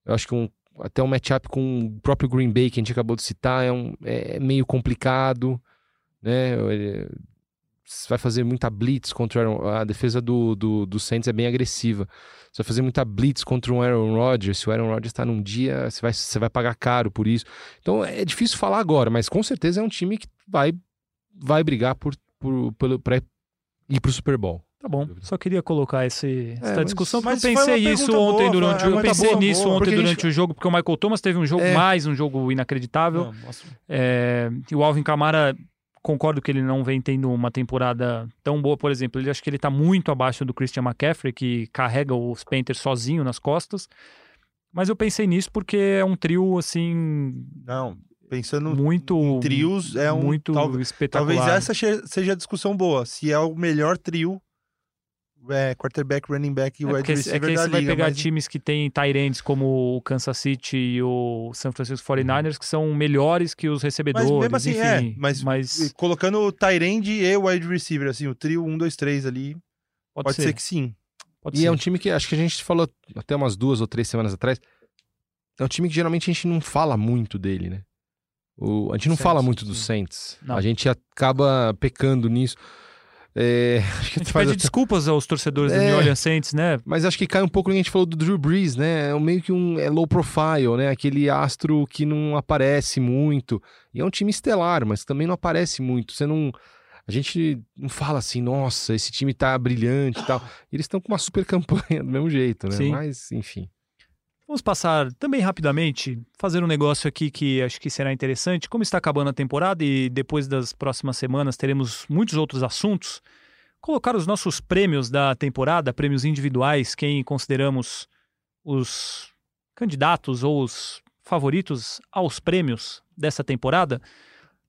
Eu acho que um- até um matchup com o próprio Green Bay que a gente acabou de citar é, um- é meio complicado, né? Vai fazer muita blitz contra o Aaron- a defesa do, do, do Saints é bem agressiva. Você vai fazer muita blitz contra um Aaron Rodgers. Se o Aaron Rodgers está num dia, você vai, você vai pagar caro por isso. Então é difícil falar agora, mas com certeza é um time que vai, vai brigar por, por, pelo, pra ir pro Super Bowl. Tá bom. Só queria colocar esse, essa mas- discussão, porque mas eu pensei isso ontem boa, durante o Eu pensei nisso boa, ontem durante gente- o jogo, porque o Michael Thomas teve um jogo É. mais um jogo inacreditável. Não. É, e o Alvin Kamara, concordo que ele não vem tendo uma temporada tão boa, por exemplo. Ele acho que ele tá muito abaixo do Christian McCaffrey, que carrega os Panthers sozinho nas costas. Mas eu pensei nisso porque é um trio, assim, Não, pensando muito. em trios, é um. muito tal- espetacular. talvez essa seja a discussão boa. Se é o melhor trio é, quarterback, running back e É wide porque, é receiver que aí da você vai liga. pegar mas- times que tem tight ends como o Kansas City e o San Francisco 49ers, que são melhores que os recebedores, Mas mesmo assim, enfim. é. Mas, mas colocando o Tyrande e o wide receiver, assim, o trio 1, 2, 3 ali, pode, pode, ser. ser. que sim. Pode E ser. é um time que acho que a gente falou até umas duas ou três semanas atrás. É um time que geralmente a gente não fala muito dele, né? O, a gente não Saints, fala muito sim. dos Saints. Não. A gente acaba pecando nisso. É, *laughs* acho que A gente pede desculpas aos torcedores do É. New Orleans Saints, né? Mas acho que cai um pouco no que a gente falou do Drew Brees, né? É meio que um é low profile, né? Aquele astro que não aparece muito. E é um time estelar, mas também não aparece muito. Você não. A gente não fala assim, nossa, esse time tá brilhante e tal. Eles estão com uma super *laughs* campanha do mesmo jeito, né? Sim. Mas, enfim. Vamos passar também rapidamente, fazer um negócio aqui que acho que será interessante. Como está acabando a temporada e depois das próximas semanas teremos muitos outros assuntos, colocar os nossos prêmios da temporada, prêmios individuais, quem consideramos os candidatos ou os favoritos aos prêmios dessa temporada.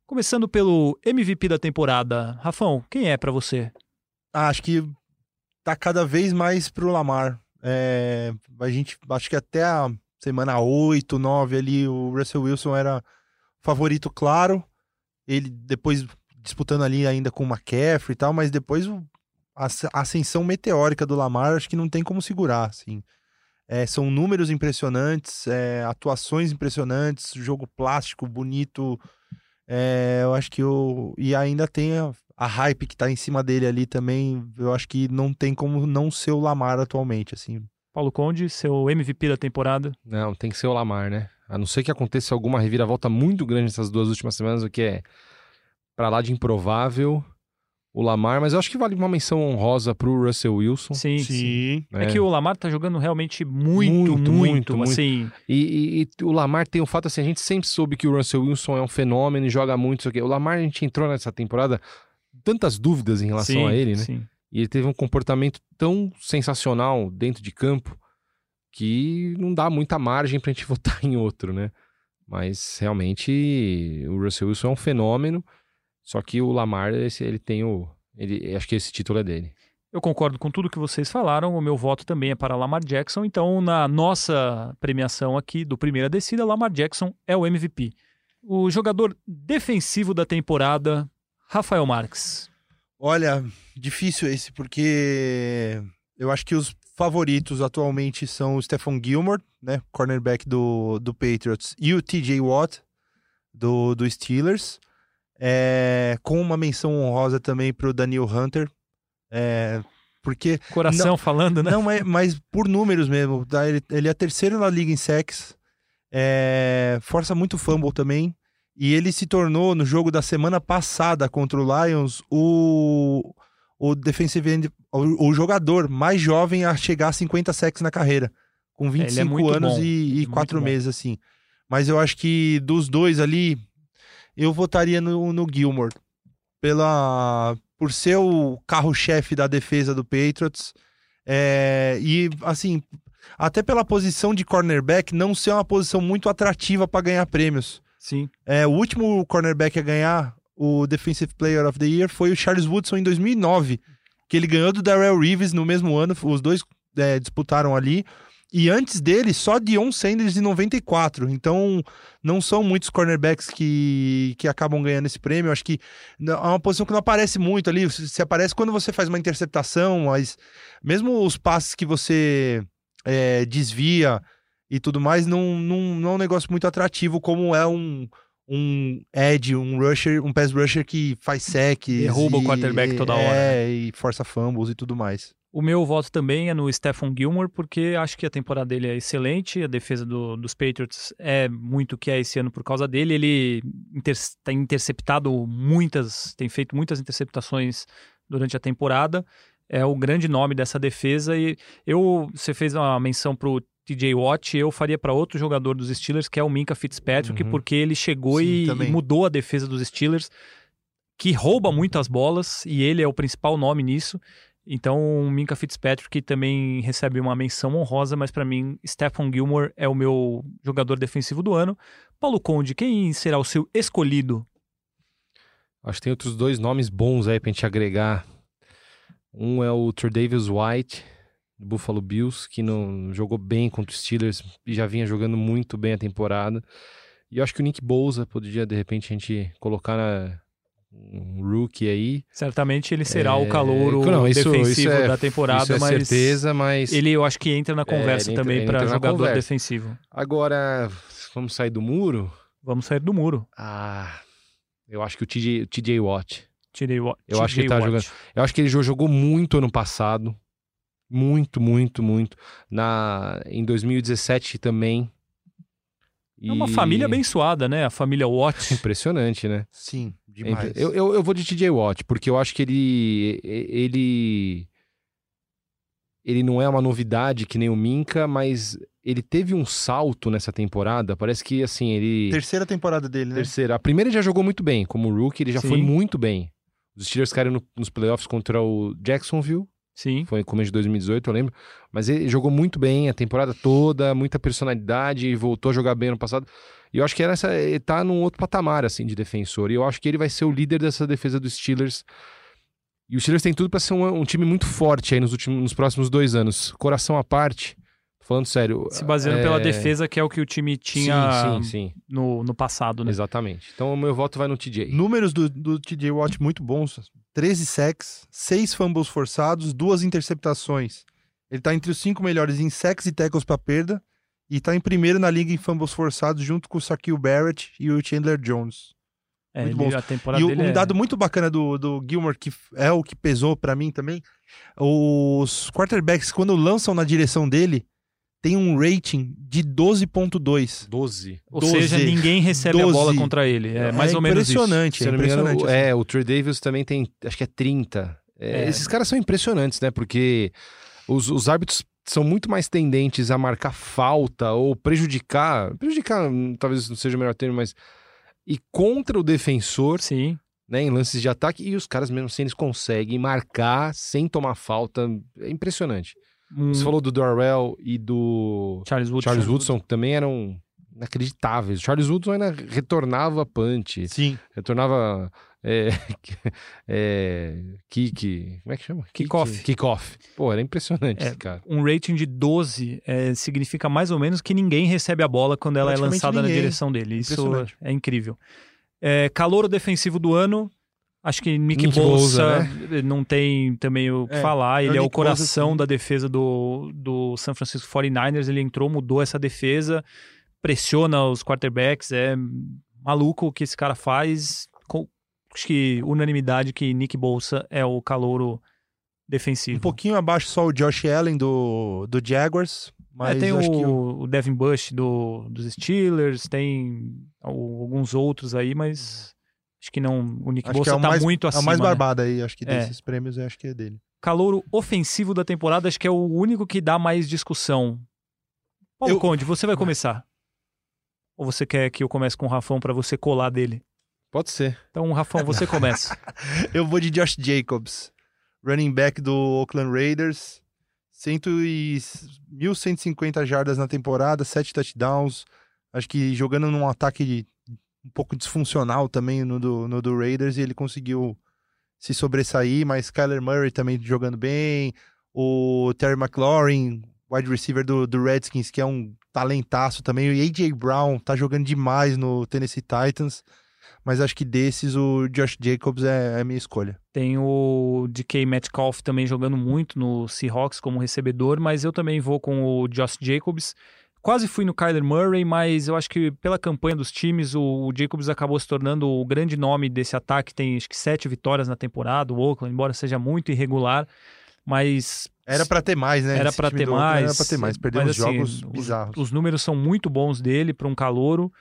Começando pelo MVP da temporada. Rafão, quem é pra você? Acho que tá cada vez mais pro Lamar. É, a gente, acho que até a semana 8, 9 ali, o Russell Wilson era favorito claro. Ele depois disputando ali ainda com o McCaffrey e tal, mas depois a ascensão meteórica do Lamar, acho que não tem como segurar, assim. É, são números impressionantes, é, atuações impressionantes, jogo plástico, bonito. É, eu acho que o. E ainda tem a, a hype que tá em cima dele ali também. Eu acho que não tem como não ser o Lamar atualmente, assim. Paulo Conde, seu MVP da temporada. Não, tem que ser o Lamar, né? A não ser que aconteça alguma reviravolta muito grande nessas duas últimas semanas, o que é pra lá de improvável o Lamar, mas eu acho que vale uma menção honrosa pro Russell Wilson. Sim, sim. É né? que o Lamar tá jogando realmente muito, Muito, muito, muito, muito. assim. E, e- e o Lamar tem o fato assim, a gente sempre soube que o Russell Wilson é um fenômeno e joga muito, isso aqui. O Lamar, a gente entrou nessa temporada tantas dúvidas em relação sim, a ele, né? Sim. E ele teve um comportamento tão sensacional dentro de campo que não dá muita margem pra gente *laughs* votar em outro, né? Mas realmente o Russell Wilson é um fenômeno, só que o Lamar, esse, ele tem o. Ele, acho que esse título é dele. Eu concordo com tudo que vocês falaram. O meu voto também é para Lamar Jackson. Então, na nossa premiação aqui do Primeira Descida, Lamar Jackson é o MVP. O jogador defensivo da temporada, Rafael Marques. Olha, difícil esse, porque eu acho que os favoritos atualmente são o Stephon Gilmore, né? Cornerback do, do Patriots, e o TJ Watt, do, do Steelers. É, com uma menção honrosa também pro Daniel Hunter. É, porque Coração falando, né? Não, mas, mas por números mesmo. tá? Ele, ele é terceiro na liga em sacks. É, força muito fumble também. E ele se tornou, no jogo da semana passada contra o Lions, o, o defensive end, o, o jogador mais jovem a chegar a 50 sacks na carreira. Com ele é 25 muito anos bom, e, e muito 4 bom. meses, assim. Mas eu acho que dos dois ali, eu votaria no, no Gilmore. Pela, por ser o carro-chefe da defesa do Patriots. É, e, assim, até pela posição de cornerback não ser uma posição muito atrativa para ganhar prêmios. Sim. É, o último cornerback a ganhar o Defensive Player of the Year foi o Charles Woodson em 2009, que ele ganhou do Darrell Reeves no mesmo ano, os dois é, disputaram ali. E antes dele, só Dion Sanders em 94. Então, não são muitos cornerbacks que, que acabam ganhando esse prêmio. Acho que é uma posição que não aparece muito ali. Se aparece quando você faz uma interceptação, mas mesmo os passes que você é, desvia e tudo mais, não, não, não é um negócio muito atrativo como é um, um edge, um rusher, um pass rusher que faz sec. Derruba o quarterback toda hora, É, e força fumbles e tudo mais. O meu voto também é no Stephon Gilmore, porque acho que a temporada dele é excelente, a defesa do- dos Patriots é muito o que é esse ano por causa dele. Ele inter- tem interceptado muitas, tem feito muitas interceptações durante a temporada. É o grande nome dessa defesa e eu, você fez uma menção pro TJ Watt, eu faria para outro jogador dos Steelers, que é o Minka Fitzpatrick, Uhum. porque ele chegou Sim, e, e mudou a defesa dos Steelers, que rouba muitas bolas e ele é o principal nome nisso. Então, o Minka Fitzpatrick também recebe uma menção honrosa, mas para mim, Stephon Gilmore é o meu jogador defensivo do ano. Paulo Conde, quem será o seu escolhido? Acho que tem outros dois nomes bons aí pra gente agregar Um é o Tredavious White, Buffalo Bills, que não jogou bem contra os Steelers e já vinha jogando muito bem a temporada. E eu acho que o Nick Bolsa poderia, de repente, a gente colocar na, um rookie aí. Certamente ele será É, o calouro não, isso- defensivo isso é- da temporada, é mas certeza, mas ele eu acho que entra na conversa ele entra- também para jogador conversa. defensivo. agora vamos sair do muro. Vamos sair do muro. Ah, eu acho que o TJ, o TJ Watt. Tirei o Eu acho que ele tá jogando- Eu acho que ele jo- jogou muito ano passado. Muito, muito, muito. Na, em 2017 também. É uma família abençoada, né? A família Watt. *laughs* Impressionante, né? Sim, demais. Eu, eu, eu vou de TJ Watt, porque eu acho que ele. Ele. Ele não é uma novidade que nem o Minka, mas ele teve um salto nessa temporada. Parece que, assim, ele. Terceira temporada dele, né? Terceira. A primeira ele já jogou muito bem. Como rookie, ele já Sim. foi muito bem. Os Steelers caíram no- nos playoffs contra o Jacksonville. Sim. Foi no começo de 2018, eu lembro. Mas ele jogou muito bem a temporada toda, muita personalidade, e voltou a jogar bem ano passado. E eu acho que essa, ele tá num outro patamar, assim, de defensor. E eu acho que ele vai ser o líder dessa defesa dos Steelers. E os Steelers têm tudo para ser um, um time muito forte aí nos, últimos, nos próximos dois anos. Coração à parte, falando sério. Se baseando é, pela defesa, que é o que o time tinha Sim, sim, sim. No, no passado, né? Exatamente. Então o meu voto vai no TJ. Números do, do TJ Watt muito bons. 13 sacks, 6 fumbles forçados, duas interceptações. Ele tá entre os cinco melhores em sacks e tackles para perda e tá em primeiro na liga em fumbles forçados junto com o Shaquille Barrett e o Chandler Jones. É, muito ele- bons. a temporada E dele um é- dado muito bacana do, do Gilmore, que é o que pesou pra mim também, os quarterbacks, quando lançam na direção dele, tem um rating de 12.2. 12. Ou 12. seja, ninguém recebe a 12. bola contra ele. É mais ou menos isso. impressionante, é engano, impressionante. o- é, o Trey Davis também tem, acho que é 30. É, É. Esses caras são impressionantes, né? Porque os, os árbitros são muito mais tendentes a marcar falta ou prejudicar. Prejudicar hum, talvez não seja o melhor termo, mas. E contra o defensor, Sim. né? Em lances de ataque, e os caras, mesmo assim, eles conseguem marcar sem tomar falta. É impressionante. Um- Você falou do Darrell e do Charles Woodson. Charles Woodson, que também eram inacreditáveis. Charles Woodson ainda retornava punch Sim. retornava é, *laughs* é, kick, como é que chama? Kickoff. Kickoff. Pô, era impressionante É. esse cara. Um rating de 12 é, significa mais ou menos que ninguém recebe a bola quando ela é lançada na ninguém. direção dele. Isso é incrível. É, calouro defensivo do ano. Acho que Nick, Nick Bolsa, Bosa, não tem também o que É, falar. é Ele o é o coração sim. da defesa do, do San Francisco 49ers. Ele entrou, mudou essa defesa, pressiona os quarterbacks. É maluco o que esse cara faz. Com- acho que unanimidade que Nick Bolsa é o calouro defensivo. Um pouquinho abaixo só o Josh Allen do, do Jaguars. Mas É, tem o, que o- Devin Bush do, dos Steelers, tem alguns outros aí, mas acho que não. O Nick acho que Bolsa é o tá mais, muito é acima. o mais né? barbado aí, acho que É. desses prêmios, eu acho que é dele. Calouro ofensivo da temporada, acho que é o único que dá mais discussão. Paulo Eu- Conde, você vai começar? Ou você quer que eu comece com o Rafão pra você colar dele? Pode ser. Então, Rafão, você *laughs* começa. *laughs* Eu vou de Josh Jacobs, running back do Oakland Raiders. 100 e 1.150 jardas na temporada, 7 touchdowns. Acho que jogando num ataque de- um pouco disfuncional também no do, no do Raiders, e ele conseguiu se sobressair, mas Kyler Murray também jogando bem. O Terry McLaurin, wide receiver do, do Redskins, que é um talentaço também. O A.J. Brown tá jogando demais no Tennessee Titans. Mas acho que desses o Josh Jacobs é, é a minha escolha. Tem o DK Metcalf também jogando muito no Seahawks como recebedor, mas eu também vou com o Josh Jacobs. Quase fui no Kyler Murray, mas eu acho que pela campanha dos times, o, Jacobs acabou se tornando o grande nome desse ataque. Tem acho que sete vitórias na temporada, o Oakland, embora seja muito irregular, mas Era pra ter mais, né? Era time ter mais. Era pra ter mais. Perdeu uns assim, jogos os- bizarros. Os números são muito bons dele para um calouro.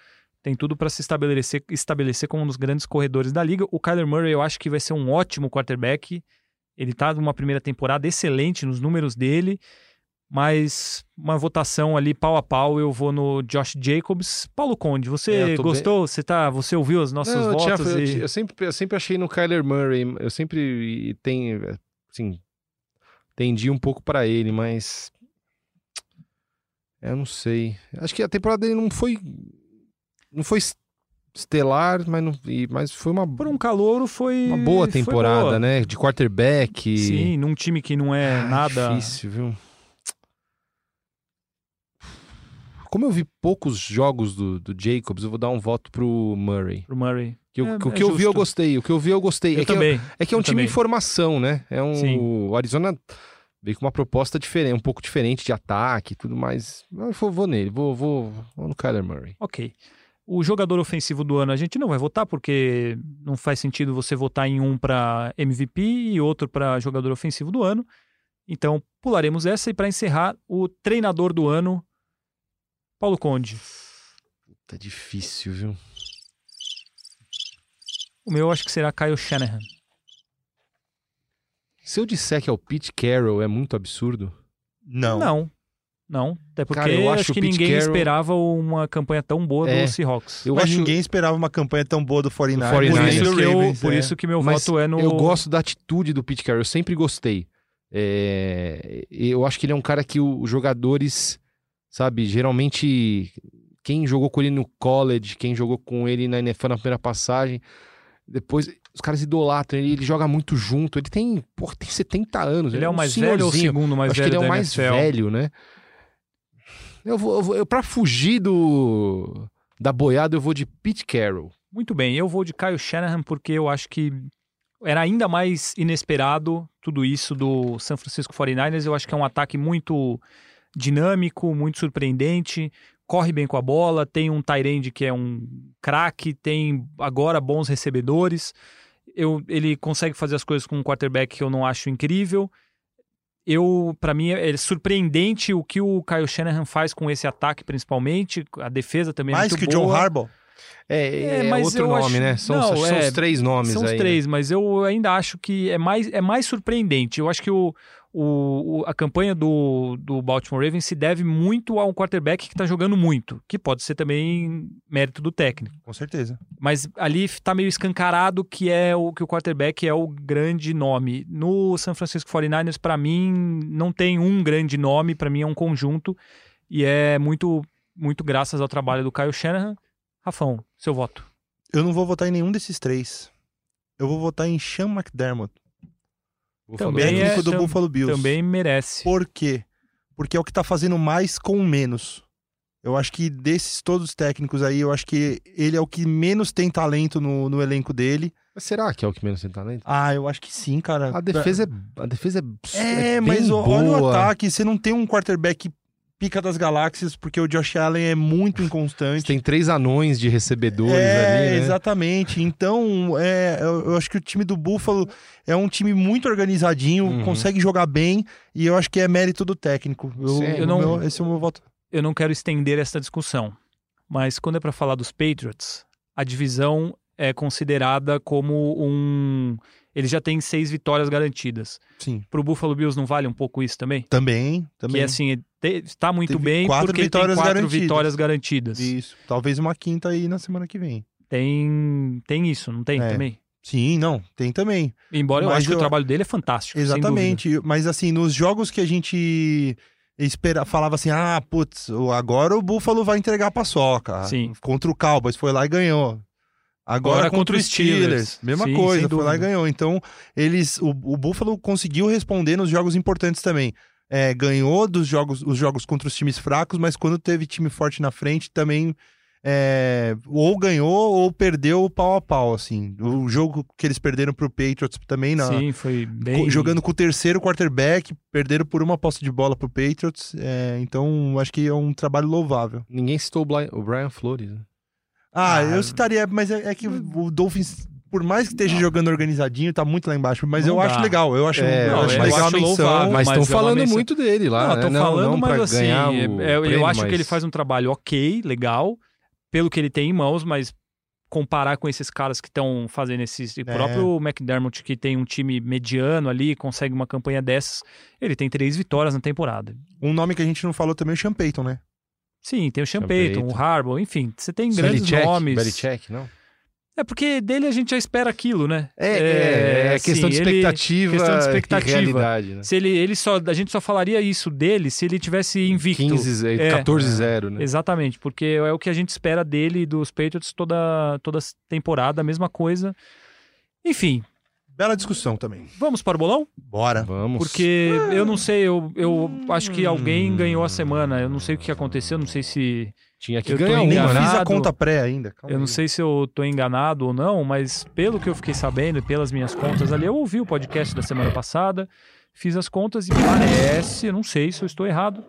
Tem tudo para se estabelecer, estabelecer como um dos grandes corredores da liga. O Kyler Murray eu acho que vai ser um ótimo quarterback. Ele tá numa primeira temporada excelente nos números dele. Mas uma votação ali pau a pau, eu vou no Josh Jacobs. Paulo Conde, você É, gostou? Você, tá, você ouviu os nossos Não, eu, tinha- votos? eu, e- tinha- eu sempre, eu sempre achei no Kyler Murray, eu sempre tem, assim, tendi um pouco pra ele, mas eu não sei. Acho que a temporada dele não foi não foi estelar, mas, não, e- mas foi uma, Por um calouro foi. uma boa temporada, boa. né? De quarterback. Sim, num time que não é Ah, nada. Difícil, viu? Como eu vi poucos jogos do, do Jacobs, eu vou dar um voto pro Murray. Pro Murray. Que É, que o é que eu vi, eu gostei. O que eu vi, eu gostei. Eu é, que é, também. é que é um eu time também. em formação, né? É um, Sim. o Arizona veio com uma proposta diferente, um pouco diferente de ataque e tudo mais. Eu vou, vou nele, vou, vou, vou no Kyler Murray. Ok. O jogador ofensivo do ano a gente não vai votar porque não faz sentido você votar em um para MVP e outro para jogador ofensivo do ano. Então pularemos essa e para encerrar o treinador do ano, Paulo Conde. Tá difícil, viu? O meu acho que será Kyle Shanahan. Se eu disser que é o Pete Carroll, é muito absurdo. Não. Não. Não, até porque Cara, eu acho acho que ninguém Carroll- esperava uma campanha tão boa É. do Seahawks. Eu Mas acho, ninguém esperava uma campanha tão boa do 49ers. Do 49ers. Por, isso que, eu, Ravens, por é. isso que meu Mas voto é no. Eu gosto da atitude do Pete Carroll, eu sempre gostei. É, eu acho que ele é um cara que os jogadores, sabe, geralmente quem jogou com ele no college, quem jogou com ele na NFL na primeira passagem, depois os caras idolatram ele, ele joga muito junto. Ele tem, porra, tem 70 anos. Ele é o um mais velho ou o segundo mais acho velho que ele é o mais NFL? velho, né? Eu vou, eu vou eu, pra fugir do da boiada, eu vou de Pete Carroll. Muito bem, eu vou de Kyle Shanahan porque eu acho que era ainda mais inesperado tudo isso do San Francisco 49ers. Eu acho que é um ataque muito dinâmico, muito surpreendente, corre bem com a bola, tem um Tyrande que é um craque, tem agora bons recebedores. Eu, ele consegue fazer as coisas com um quarterback que eu não acho incrível. Eu, para mim, é surpreendente o que o Kyle Shanahan faz com esse ataque, principalmente. A defesa também é Mais muito que o John. Harbaugh. É, É, é mas outro nome, acho- né? São, Não, são é, os três nomes São os aí, né? três, mas eu ainda acho que é mais, é mais surpreendente. Eu acho que o, o, o- a campanha do, do Baltimore Ravens se deve muito a um quarterback que está jogando muito, que pode ser também mérito do técnico. Com certeza. Mas ali está meio escancarado que é o que o quarterback é o grande nome. No San Francisco 49ers, para mim, não tem um grande nome, para mim é um conjunto e é muito muito graças ao trabalho do Kyle Shanahan. Rafão, seu voto. Eu não vou votar em nenhum desses três. Eu vou votar em Sean McDermott, Também falar- é- técnico do tam- Buffalo Bills. Também merece. Por quê? Porque é o que tá fazendo mais com menos. Eu acho que desses todos os técnicos aí, eu acho que ele é o que menos tem talento no, no elenco dele. Mas será que é o que menos tem talento? Ah, eu acho que sim, cara. A defesa é, a defesa é, É, é mas ó, olha o boa. ataque. Você não tem um quarterback pica das galáxias, porque o Josh Allen é muito inconstante. Tem três anões de recebedores é, ali, né? exatamente. Então, é, eu, eu acho que o time do Buffalo é um time muito organizadinho, Uhum. consegue jogar bem, e eu acho que é mérito do técnico. Eu, Sim, eu não- meu- esse é o meu voto. eu não quero estender essa discussão, mas quando é para falar dos Patriots, a divisão é considerada como um. Eles já têm seis vitórias garantidas. Sim. Pro Buffalo Bills não vale um pouco isso também? Também, também. Que assim, está muito Teve bem quatro porque vitórias tem quatro garantidas. vitórias garantidas. Isso. Talvez uma quinta aí na semana que vem. Tem, tem isso, não tem É, também? Sim, não, tem também. Embora eu acho que eu- o trabalho dele é fantástico. Exatamente. Mas assim, nos jogos que a gente espera, falava assim: ah, putz, agora o Buffalo vai entregar a paçoca. Sim. Contra o Cowboys, foi lá e ganhou. Agora, Agora contra, contra o os Steelers, Steelers. mesma Sim, coisa, foi lá e ganhou. Então, eles, o, o Buffalo conseguiu responder nos jogos importantes também. É, ganhou dos jogos, os jogos contra os times fracos, mas quando teve time forte na frente, também é, ou ganhou ou perdeu pau a pau, assim. O jogo que eles perderam pro Patriots também, na, Sim, foi bem. jogando com o terceiro quarterback, perderam por uma posse de bola pro Patriots. é, então, acho que é um trabalho louvável. Ninguém citou o Brian Flores. Né? Ah, Ah, eu citaria, mas é, é que o Dolphins, por mais que esteja jogando organizadinho, tá muito lá embaixo. Mas Não eu dá. acho legal, eu acho, É, eu não, acho eu legal a acho menção. louvável. Mas estão é uma falando menção- muito dele lá. Não, né? tô não, falando, não mas assim, o é- é- eu prêmio, acho que mas- ele faz um trabalho ok, legal, pelo que ele tem em mãos, mas comparar com esses caras que estão fazendo esses. É. O próprio McDermott, que tem um time mediano ali, consegue uma campanha dessas, ele tem três vitórias na temporada. Um nome que a gente não falou também é o Sean Payton, né? Sim, tem o Payton, o. Harbaugh, enfim, você tem grandes Belichick, nomes. Belichick, não? É porque dele a gente já espera aquilo, né? É, é, é assim, questão de ele- expectativa, questão de expectativa. realidade, né? Se ele, ele só, a gente só falaria isso dele se ele tivesse invicto. 15, É. 14-0, né? Exatamente, porque é o que a gente espera dele e dos Patriots toda, toda temporada, a mesma coisa. Enfim, Bela discussão também. vamos para o bolão? Bora. Vamos. Porque eu não sei, eu, eu acho que alguém ganhou a semana. Eu não sei o que aconteceu, não sei se. Tinha que eu ganhar Nem uma, fiz a conta pré ainda. Calma Eu não aí. sei se eu tô enganado ou não, mas pelo que eu fiquei sabendo e pelas minhas contas ali, eu ouvi o podcast da semana passada, fiz as contas e parece, eu não sei se eu estou errado.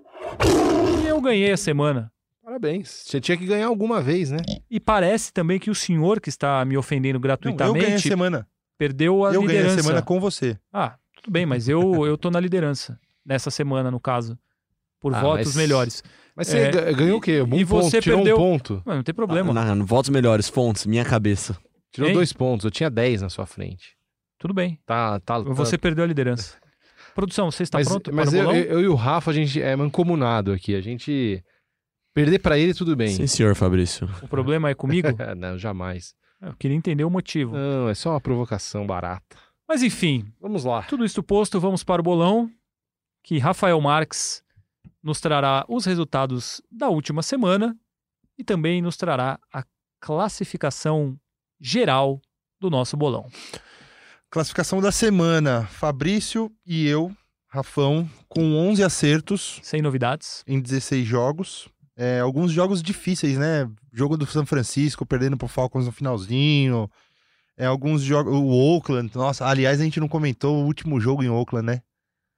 E eu ganhei a semana. Parabéns. Você tinha que ganhar alguma vez, né? E parece também que o senhor que está me ofendendo Não, eu ganhei a gratuitamente semana. Perdeu a Eu ganhei a liderança. semana com você. Ah, tudo bem, mas eu, *laughs* eu tô na liderança nessa semana, no caso. Por Ah, votos mas- melhores. Mas você É, ga- ganhou o quê? Um e ponto, você tirou perdeu- um ponto. Mas não tem problema. Na, no votos melhores, fontes, minha cabeça. Tirou Hein? dois pontos. Eu tinha 10 na sua frente. Tudo bem. Tá, tá. Você perdeu a liderança. Produção, você está mas, pronto mas para o eu, bolão? eu, eu e o Rafa, a gente é mancomunado aqui. A gente. Perder pra ele, tudo bem. Sim, senhor Fabrício. O problema é comigo? *laughs* não, jamais. Eu queria entender o motivo. Não, é só uma provocação barata. Mas enfim, Vamos lá. tudo isso posto, vamos para o bolão, que Rafael Marques nos trará os resultados da última semana e também nos trará a classificação geral do nosso bolão. Classificação da semana. Fabrício e eu, Rafão, com 11 acertos Sem novidades. em 16 jogos. É, alguns jogos difíceis, né? Jogo do São Francisco, perdendo pro Falcons no finalzinho. É, alguns jogos. O Oakland, nossa, aliás, a gente não comentou o último jogo em Oakland, né?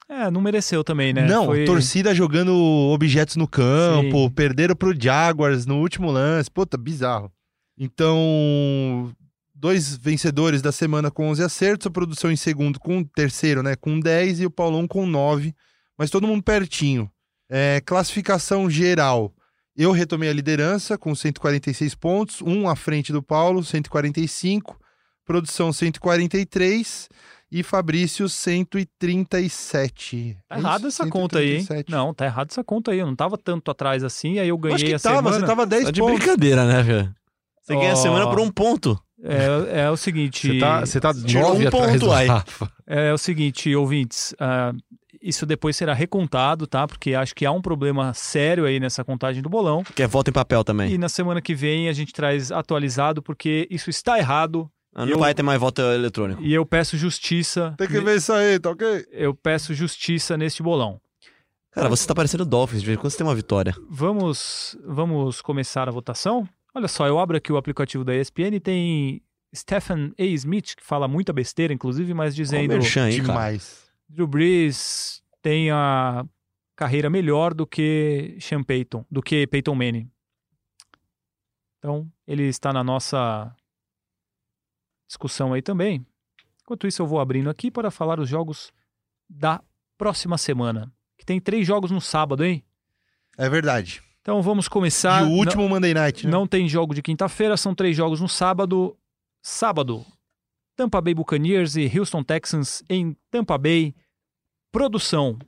É, não mereceu também, né? Não, Foi- torcida jogando objetos no campo, Sim. perderam pro Jaguars no último lance. Puta, bizarro. Então, dois vencedores da semana com 11 acertos, a produção em segundo com terceiro, né, com 10 e o Paulão com 9, mas todo mundo pertinho. É, classificação geral. Eu retomei a liderança com 146 pontos, um à frente do Paulo, 145, produção 143 e Fabrício 137. Tá errada essa conta aí, hein? 137. Não, tá errada essa conta aí. Eu não tava tanto atrás assim, aí eu ganhei Acho que a tava, semana. você tava 10 Tá de pontos. brincadeira, né, velho? Você ganha a semana por um ponto. É, é o seguinte. Você tá, você tá Tirou um ponto aí. Rafa. É o seguinte, ouvintes, ah, isso depois será recontado, tá? Porque acho que há um problema sério aí nessa contagem do bolão. Que é voto em papel também. E na semana que vem a gente traz atualizado, porque isso está errado Ah, Não eu- vai ter mais voto eletrônico. e eu peço justiça. Tem que ver isso aí, tá ok? Eu peço justiça neste bolão. Cara, você tá parecendo Dolphins, de vez em quando você tem uma vitória. Vamos, vamos começar a votação? Olha só, eu abro aqui o aplicativo da ESPN e tem Stephen A. Smith, que fala muita besteira, inclusive, mas dizendo merchan aí, cara. Drew Brees tem a carreira melhor do que Sean Payton, do que Peyton Manning. Então, ele está na nossa discussão aí também. Enquanto isso, eu vou abrindo aqui para falar os jogos da próxima semana. Que tem três jogos no sábado, hein? É verdade. Então vamos começar. e o último Monday Night, Não, né? não tem jogo de quinta-feira, são três jogos no sábado. Sábado, Tampa Bay Buccaneers e Houston Texans em Tampa Bay. Produção.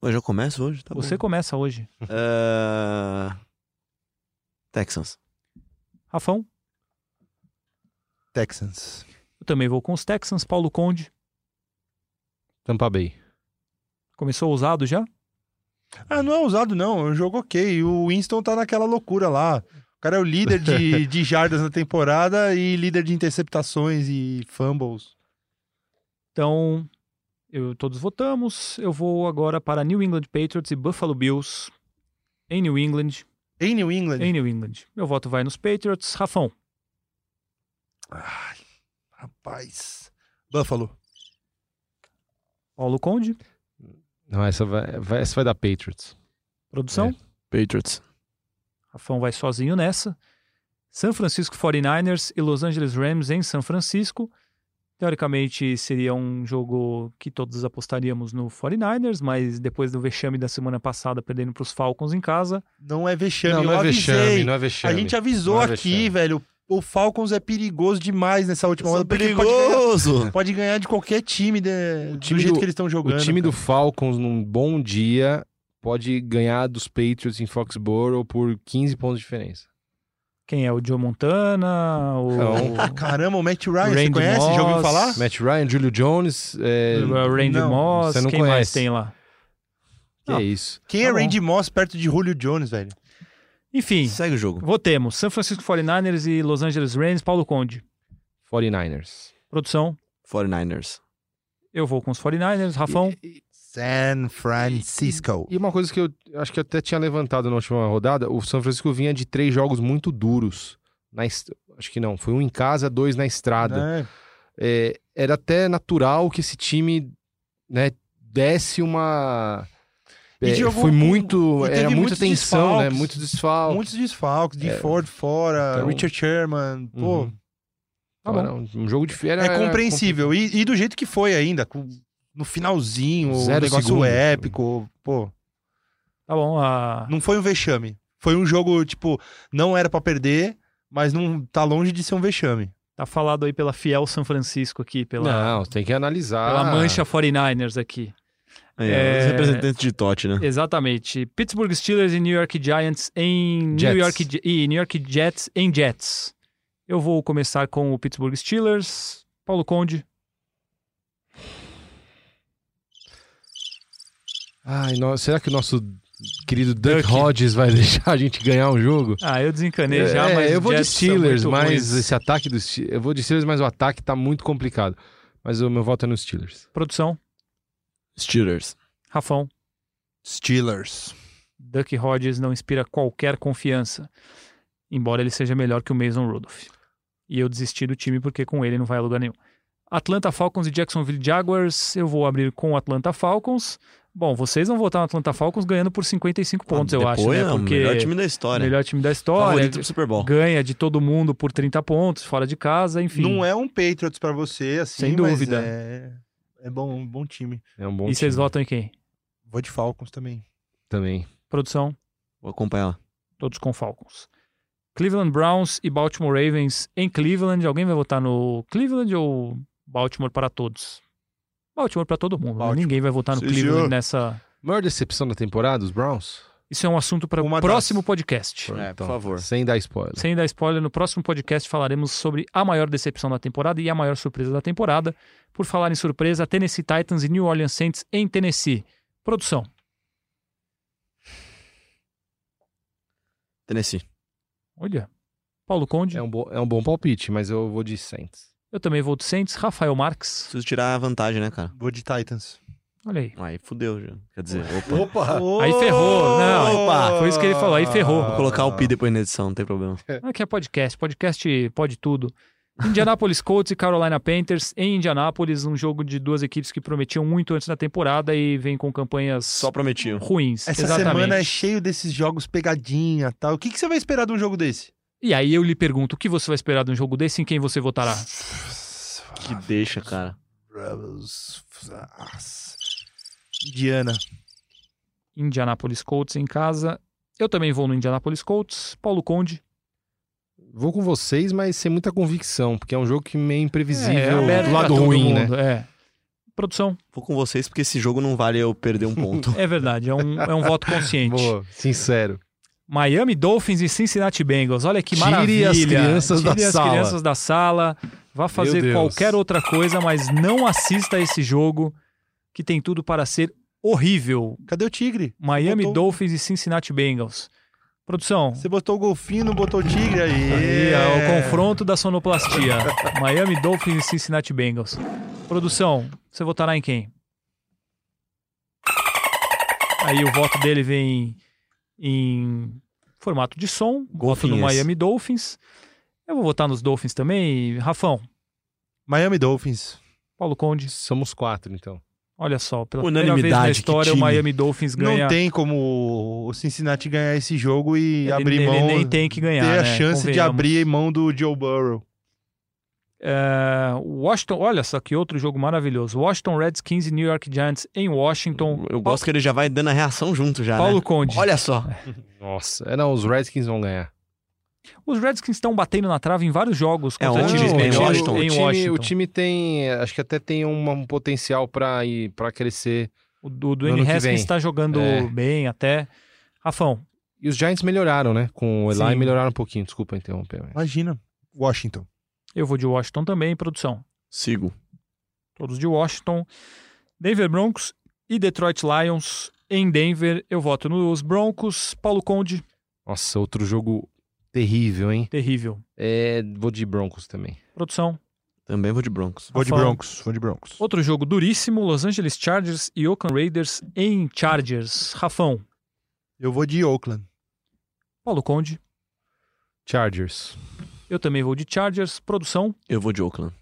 Hoje eu começo hoje? Tá Você bom. começa hoje. É... *laughs* Texans. Rafão, Texans. eu também vou com os Texans. Paulo Conde, Tampa Bay. começou ousado já? Ah, não é ousado, não. É um jogo ok. O Winston tá naquela loucura lá. O cara é o líder de, *laughs* de jardas na temporada e líder de interceptações e fumbles. Então, eu, todos votamos. Eu vou agora para New England Patriots e Buffalo Bills. Em New England. Em New England. Em New England. Meu voto vai nos Patriots. Rafão, Ai, rapaz. Buffalo. Paulo Conde, Não, essa vai, vai- essa vai dar Patriots. produção. É. Patriots. Rafão vai sozinho nessa. São Francisco 49ers e Los Angeles Rams em São Francisco. Teoricamente seria um jogo que todos apostaríamos no 49ers, mas depois do vexame da semana passada perdendo para os Falcons em casa, Não é vexame. Não, não eu é avisei. vexame, não é A vexame. gente avisou é aqui, velho. O Falcons é perigoso demais nessa última hora. porque Pode ganhar, perigoso! pode ganhar de qualquer time, de, time do jeito do- que eles estão jogando. O time do cara. Falcons, num bom dia, pode ganhar dos Patriots em Foxborough por 15 pontos de diferença. Quem é? O Joe Montana? O, Não. Ah, caramba, o Matt Ryan, você Randy conhece? Já ouviu Moss. falar? Matt Ryan, Julio Jones. É... o Randy não, Moss? você não Quem mais conhece. tem lá? Que Não. é isso? Quem Tá é bom. Randy Moss perto de Julio Jones, velho? Enfim, Segue o jogo. votemos. San Francisco 49ers e Los Angeles Rams. Paulo Conde. 49ers. Produção. 49ers. Eu vou com os 49ers. Rafão. E, San Francisco. e uma coisa que eu acho que eu até tinha levantado na última rodada, o São Francisco vinha de três jogos muito duros. Na est- Acho que não, foi um em casa, dois na estrada. É. É, era até natural que esse time né, desse uma. E É, jogou foi muito. Era muita tensão, né? Muitos desfalques. Muitos desfalques, de É. Ford fora, Então- Richard Sherman. Pô, Uhum. Tá bom. um, jogo de era, é compreensível. E, e do jeito que foi ainda, com- no finalzinho, o Zero negócio segundo. épico. Pô, Tá bom. A... não foi um vexame. Foi um jogo, tipo, não era pra perder, mas não tá longe de ser um vexame. Tá falado aí pela Fiel São Francisco aqui, pela, Não, tem que analisar. pela mancha 49ers aqui. É. ó, os representantes de Totti, né? Exatamente. Pittsburgh Steelers e New York Giants em Jets. New York e New York Jets em Jets. Eu vou começar com o Pittsburgh Steelers. Paulo Conde. Ai, no- será que o nosso querido Duck Hodges vai *laughs* deixar a gente ganhar um jogo? Ah, eu desencanei já, É, mas eu vou de Jets são Steelers, mas ruins. esse ataque do eu vou de Steelers, mas o ataque tá muito complicado. Mas o meu voto é no Steelers. Produção, Steelers. Rafão. Steelers. Duck Hodges não inspira qualquer confiança, embora ele seja melhor que o Mason Rudolph. E eu desisti do time porque com ele não vai a lugar nenhum. Atlanta Falcons e Jacksonville Jaguars, eu vou abrir com o Atlanta Falcons. Bom, vocês vão votar no Atlanta Falcons ganhando por 55 pontos, eu acho, né? não, Porque melhor time da história. melhor time da história, Favorito pro Super Bowl. ganha de todo mundo por 30 pontos, fora de casa, enfim. Não é um Patriots pra você, assim, Sem mas dúvida. É, é bom, um bom time. É um bom e vocês time votam em quem? Vou de Falcons também. também. Produção, Vou acompanhar. todos com Falcons. Cleveland Browns e Baltimore Ravens em Cleveland. Alguém vai votar no Cleveland ou Baltimore para todos? Baltimore para todo mundo. né? Baltimore. Ninguém vai votar no Sim, Cleveland senhor. nessa. Maior decepção da temporada, os Browns? Isso é um assunto para o das. próximo podcast. É, por favor. Sem dar spoiler. Sem dar spoiler, no próximo podcast falaremos sobre a maior decepção da temporada e a maior surpresa da temporada. Por falar em surpresa, Tennessee Titans e New Orleans Saints em Tennessee. Produção. Tennessee. Olha. Paulo Conde. É um, bo- é um bom palpite, mas eu vou de Saints. Eu também vou de Saints. Rafael Marques. Preciso tirar a vantagem, né, cara? Vou de Titans. Olha aí. Aí fudeu já. Quer dizer, opa. Aí ferrou. Não, Opa! foi isso que ele falou. Aí ferrou. Vou colocar o Pi depois na edição, não tem problema. *laughs* Aqui é podcast. Podcast pode tudo. Indianapolis Colts e Carolina Panthers em Indianapolis, um jogo de duas equipes que prometiam muito antes da temporada e vem com campanhas Só prometiam. ruins. Essa Exatamente. semana é cheio desses jogos pegadinha tal. O que, que você vai esperar de um jogo desse? E aí eu lhe pergunto, o que você vai esperar de um jogo desse e em quem você votará? Que deixa, cara. Indiana. Indianapolis Colts em casa. Eu também vou no Indianapolis Colts. Paulo Conde. Vou com vocês, mas sem muita convicção, porque é um jogo que meio imprevisível É, do lado ruim, né? É. Produção. Vou com vocês porque esse jogo não vale eu perder um ponto. É verdade, é um, é um voto consciente. Boa, sincero. Miami Dolphins e Cincinnati Bengals. Olha que Tire maravilha. as crianças da Tire as sala. crianças da sala. Vá fazer qualquer outra coisa, mas não assista a esse jogo que tem tudo para ser horrível. Cadê o Tigre? Miami Botou- Dolphins e Cincinnati Bengals. Produção. Você botou o golfinho, não botou o Tigre aí. Aí é o confronto da sonoplastia. *laughs* Miami Dolphins e Cincinnati Bengals. Produção, você votará em quem? Aí o voto dele vem em formato de som. Voto no. Miami Dolphins. Eu vou votar nos Dolphins também. Rafão, Miami Dolphins. Paulo Conde. Somos quatro, então. Olha só, pela primeira vez na Unanimidade, que história o. Miami Dolphins ganha. Não tem como o Cincinnati ganhar esse jogo e ele, abrir ele mão. nem tem que ganhar. ter a né? chance de abrir mão do Joe Burrow. É, Washington, olha só que outro jogo maravilhoso. Washington Redskins e New York Giants em Washington. Eu gosto que ele já vai dando a reação junto já, Paulo né? Conde. Olha só. *laughs* Nossa, é, não, os Redskins vão ganhar. Os Redskins estão batendo na trave em vários jogos É, contra onde? times Em menores Washington? em o, time, Washington. o time tem, acho que até tem um, um potencial pra ir para crescer. O do Dwayne Haskins está jogando É. bem até. Rafão, E os Giants melhoraram, né? Com o Eli Sim. melhoraram um pouquinho. Desculpa interromper. mas- Imagina. Washington. Eu vou de Washington também, produção. Sigo. Todos de Washington. Denver Broncos e Detroit Lions. Em Denver, eu voto nos Broncos. Paulo Conde, Nossa, outro jogo terrível, hein? terrível. É, vou de Broncos também. Produção. Também vou de Broncos. Vou de. Broncos. Vou de Broncos. Outro jogo duríssimo, Los Angeles Chargers e Oakland Raiders em Chargers. Rafão. Eu vou de Oakland. Paulo Conde. Chargers. Eu também vou de Chargers. Produção. Eu vou de Oakland.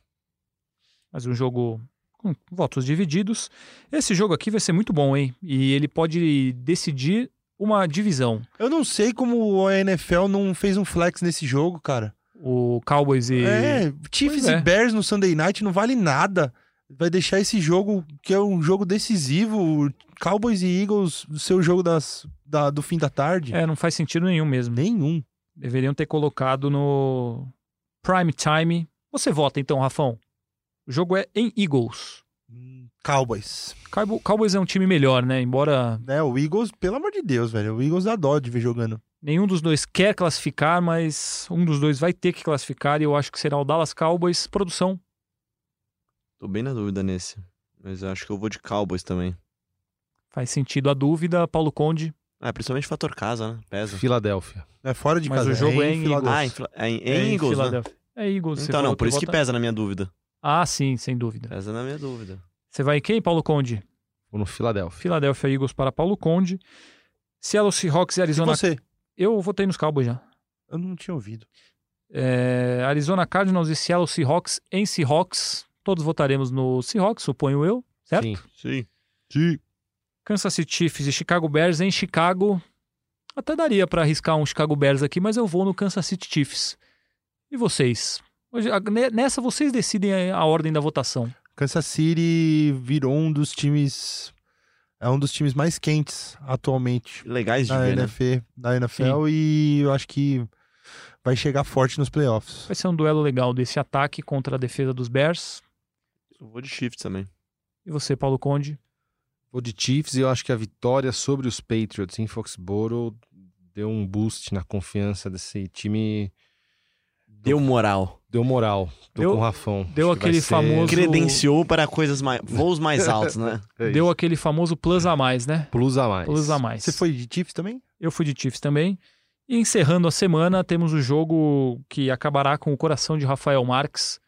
Mais um jogo com votos divididos. Esse jogo aqui vai ser muito bom, hein? E ele pode decidir uma divisão. Eu não sei como a NFL não fez um flex nesse jogo, cara. O Cowboys e. É, Chiefs Pois é. e Bears no Sunday Night não vale nada. Vai deixar esse jogo, que é um jogo decisivo, Cowboys e Eagles, o seu jogo das, da- do fim da tarde. É, não faz sentido nenhum mesmo. Nenhum. Deveriam ter colocado no prime time. Você vota então, Rafão. O jogo é em Eagles. Hum, Cowboys. Cowboy- Cowboys é um time melhor, né? Embora Né, o Eagles, pelo amor de Deus, velho. O Eagles dá dó de ver jogando. nenhum dos dois quer classificar, mas um dos dois vai ter que classificar e eu acho que será o Dallas Cowboys. Produção. Tô bem na dúvida nesse. Mas acho que eu vou de Cowboys também. Faz sentido a dúvida. Paulo Conde. Ah, principalmente fator casa, né? Pesa. Filadélfia. É fora de Mas casa. o jogo é em Philadelphia. Ah, em, Fila- é em, é É em Eagles, né? Filadélfia. É Eagles. você Então não, por isso que pesa na minha dúvida. Ah, sim, sem dúvida. Pesa na minha dúvida. Você vai em quem, Paulo Conde? Vou no Filadélfia. Philadelphia Eagles para Paulo Conde. Seattle Seahawks e E Arizona. você? Eu votei nos Cowboys já. Eu não tinha ouvido. É, Arizona Cardinals e Seattle Seahawks em Seahawks. Todos votaremos no Seahawks, suponho eu, certo? Sim. Sim. Sim. Kansas City Chiefs e Chicago Bears em Chicago. Até daria para arriscar um Chicago Bears aqui, mas eu vou no Kansas City Chiefs. E vocês? Hoje, nessa vocês decidem a, a ordem da votação. Kansas City virou um dos times. É um dos times mais quentes atualmente Legais de na ver, né? NFL, na NFL e eu acho que vai chegar forte nos playoffs. Vai ser um duelo legal desse ataque contra a defesa dos Bears. Eu vou de Shift também. E você, Paulo Conde? Vou de Chiefs e eu acho que a vitória sobre os Patriots em Foxborough deu um boost na confiança desse time. Deu moral. Deu moral. Tô Deu- com o Rafão. deu Acho aquele ser- famoso- Credenciou para coisas mais. voos mais altos, né? *laughs* É. Deu aquele famoso plus a mais, né? plus a mais. Plus a mais. Você foi de Chiefs também? Eu fui de Chiefs também. E encerrando a semana, temos o jogo que acabará com o coração de Rafael Marques.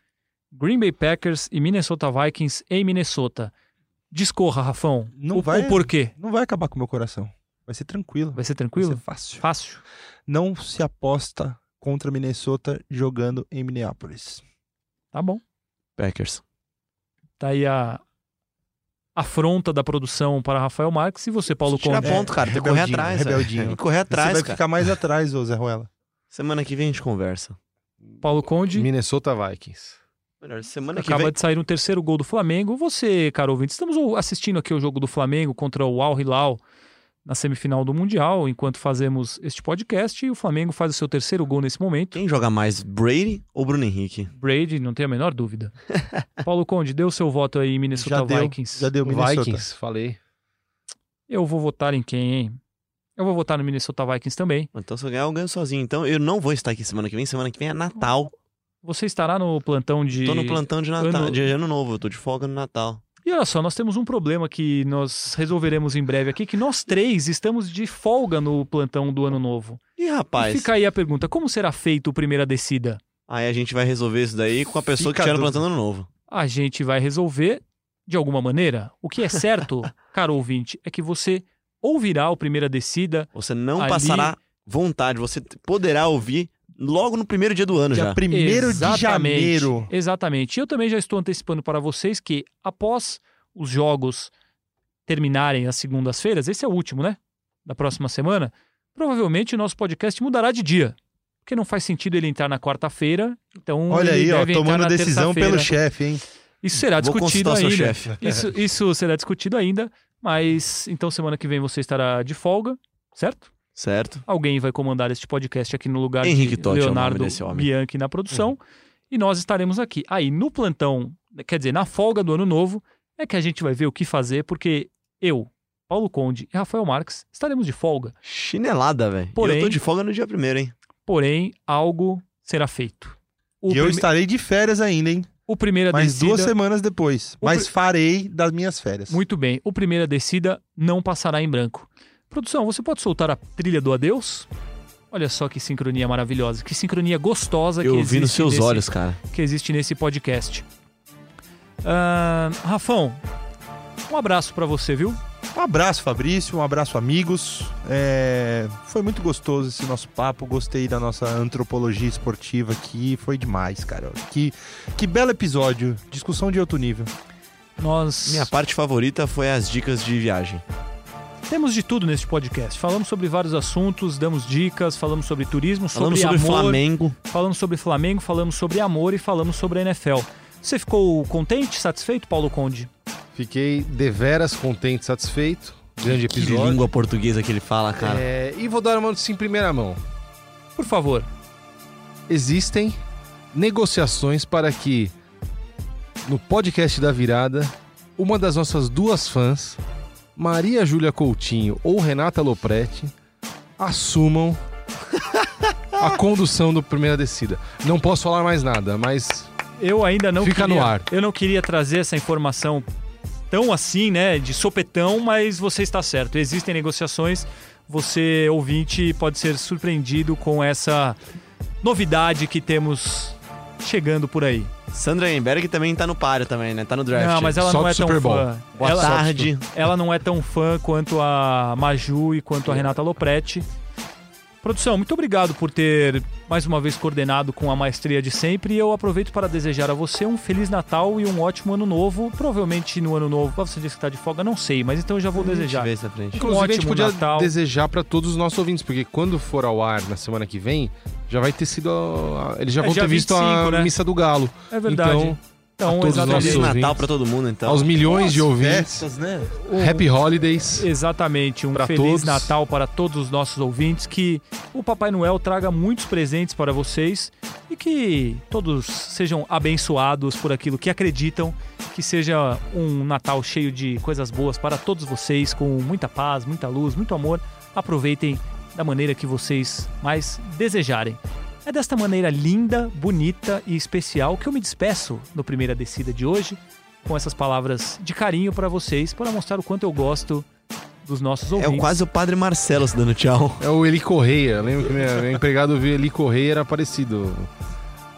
Green Bay Packers e Minnesota Vikings em Minnesota. Discorra, Rafão. Não o, vai- o porquê? Não vai acabar com o meu coração. Vai ser tranquilo. Vai ser Vai tranquilo? ser fácil. Fácil. Não se aposta contra Minnesota jogando em Minneapolis. Tá bom. Packers. Tá aí a afronta da produção para Rafael Marques. E você, Paulo Tira Conde? ponto, cara. Tem que correr atrás. rebeldinho. Tem que correr Você atrás, vai cara. ficar mais atrás, ô Zé Ruela. Semana que vem a gente conversa. Paulo Conde. Minnesota Vikings. Melhor, semana que Acaba vem. de sair um terceiro gol do Flamengo. Você, caro ouvinte, estamos assistindo aqui o jogo do Flamengo contra o Al Hilal na semifinal do Mundial, enquanto fazemos este podcast, e o Flamengo faz o seu terceiro gol nesse momento. Quem joga mais, Brady ou Bruno Henrique? Brady, não tem a menor dúvida. *laughs* Paulo Conde, deu o seu voto aí em Minnesota Já deu, Vikings. já deu Minnesota. Vikings, falei. Eu vou votar em quem, hein? Eu vou votar no Minnesota Vikings também. Então, se eu ganhar, eu ganho sozinho. Então, eu não vou estar aqui semana que vem. Semana que vem é Natal. Você estará no plantão de. Tô no plantão de Natal, ano- de ano novo. Eu tô de folga no Natal. E olha só, nós temos um problema que nós resolveremos em breve aqui, que nós três estamos de folga no plantão do ano novo. Ih, E rapaz. fica aí a pergunta: como será feito o primeira descida? Aí a gente vai resolver isso daí com a pessoa Fica que a no plantão ano novo. A gente vai resolver de alguma maneira. O que é *laughs* certo, caro ouvinte, é que você ouvirá o primeira descida Você não Ali- passará vontade. Você poderá ouvir logo no primeiro dia do ano Dia já. 1 de Exatamente. janeiro. Exatamente. Eu também já estou antecipando para vocês que após os jogos terminarem às segundas-feiras, esse é o último, né? Da próxima semana, provavelmente o nosso podcast mudará de dia. Porque não faz sentido ele entrar na quarta-feira. Então Olha ele aí, ó, tomando na decisão pelo chefe, hein? Isso será Vou discutido ainda. Isso, isso será discutido ainda, mas então semana que vem você estará de folga, certo? Certo? Alguém vai comandar este podcast aqui no lugar Henrique de Totti é Leonardo homem. Bianchi na produção. E nós estaremos aqui. Aí, no plantão, quer dizer, na folga do ano novo, é que a gente vai ver o que fazer, porque eu, Paulo Conde e Rafael Marques estaremos de folga. Chinelada, velho. Eu tô de folga no dia primeiro, hein? Porém, algo será feito. O, E eu prime- estarei de férias ainda, hein? o primeira descida, duas semanas depois. O Mas pri- farei das minhas férias. muito bem. O primeira descida não passará em branco. Produção, você pode soltar a trilha do adeus? Olha só que sincronia maravilhosa, que sincronia gostosa que Eu existe vi nos seus nesse, olhos, cara. que existe nesse podcast. Ah, Rafão, um abraço pra você, viu? Um abraço, Fabrício. Um abraço, amigos. É, Foi muito gostoso esse nosso papo. Gostei da nossa antropologia esportiva aqui. Foi demais, cara. Que, que belo episódio. Discussão de alto nível. Nós Minha parte favorita foi as dicas de viagem. Temos de tudo neste podcast. Falamos sobre vários assuntos, damos dicas, falamos sobre turismo, Falamos sobre, sobre amor, Flamengo. falamos sobre Flamengo, falamos sobre amor e falamos sobre a NFL. Você ficou contente, satisfeito, Paulo Conde? Fiquei deveras contente, satisfeito. Grande Que episódio. língua portuguesa que ele fala, cara. É, e vou dar uma notícia em primeira mão. Por favor. Existem negociações para que no podcast da virada, uma das nossas duas fãs, Maria Júlia Coutinho ou Renata Lopretti, assumam a *laughs* condução do primeira descida. Não posso falar mais nada, mas Eu ainda não Fica queria, no ar. Eu não queria trazer essa informação tão assim, né, de sopetão, mas você está certo. Existem negociações. Você, ouvinte, pode ser surpreendido com essa novidade que temos chegando por aí. Sandra Emberg também tá no páreo também, né? Tá no draft. Não, mas ela Só não é tão Super Bowl. fã. Boa ela, tarde. ela não é tão fã quanto a Maju e quanto a Renata Lopretti. Produção, muito obrigado por ter mais uma vez coordenado com a maestria de sempre. E eu aproveito para desejar a você um Feliz Natal e um ótimo ano novo. Provavelmente no ano novo. Você disse que está de folga, não sei, mas então eu já vou desejar. Inclusive a gente ótimo podia Natal. desejar para todos os nossos ouvintes, porque quando for ao ar na semana que vem, já vai ter sido. a- Eles já É vão dia ter visto 25, a né? missa do Galo. É verdade. Então, Então, a todos os exatamente. Feliz Natal pra todo mundo, então. aos milhões de ouvintes, Festas, né? Happy Holidays. Exatamente, um feliz todos. Natal para todos os nossos ouvintes, que o Papai Noel traga muitos presentes para vocês e que todos sejam abençoados por aquilo que acreditam, que seja um Natal cheio de coisas boas para todos vocês, com muita paz, muita luz, muito amor. Aproveitem da maneira que vocês mais desejarem. É desta maneira linda, bonita e especial que eu me despeço no primeira descida de hoje, com essas palavras de carinho para vocês, para mostrar o quanto eu gosto dos nossos É ouvintes. o- quase o Padre Marcelo se dando tchau. É o Eli Correia. Lembro que minha, meu empregado viu Eli Correia era parecido.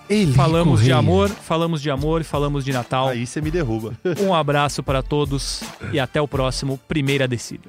Eli Falamos de Correia. amor, falamos de amor, falamos de Natal. Aí você me derruba. Um abraço para todos e até o próximo Primeira Descida.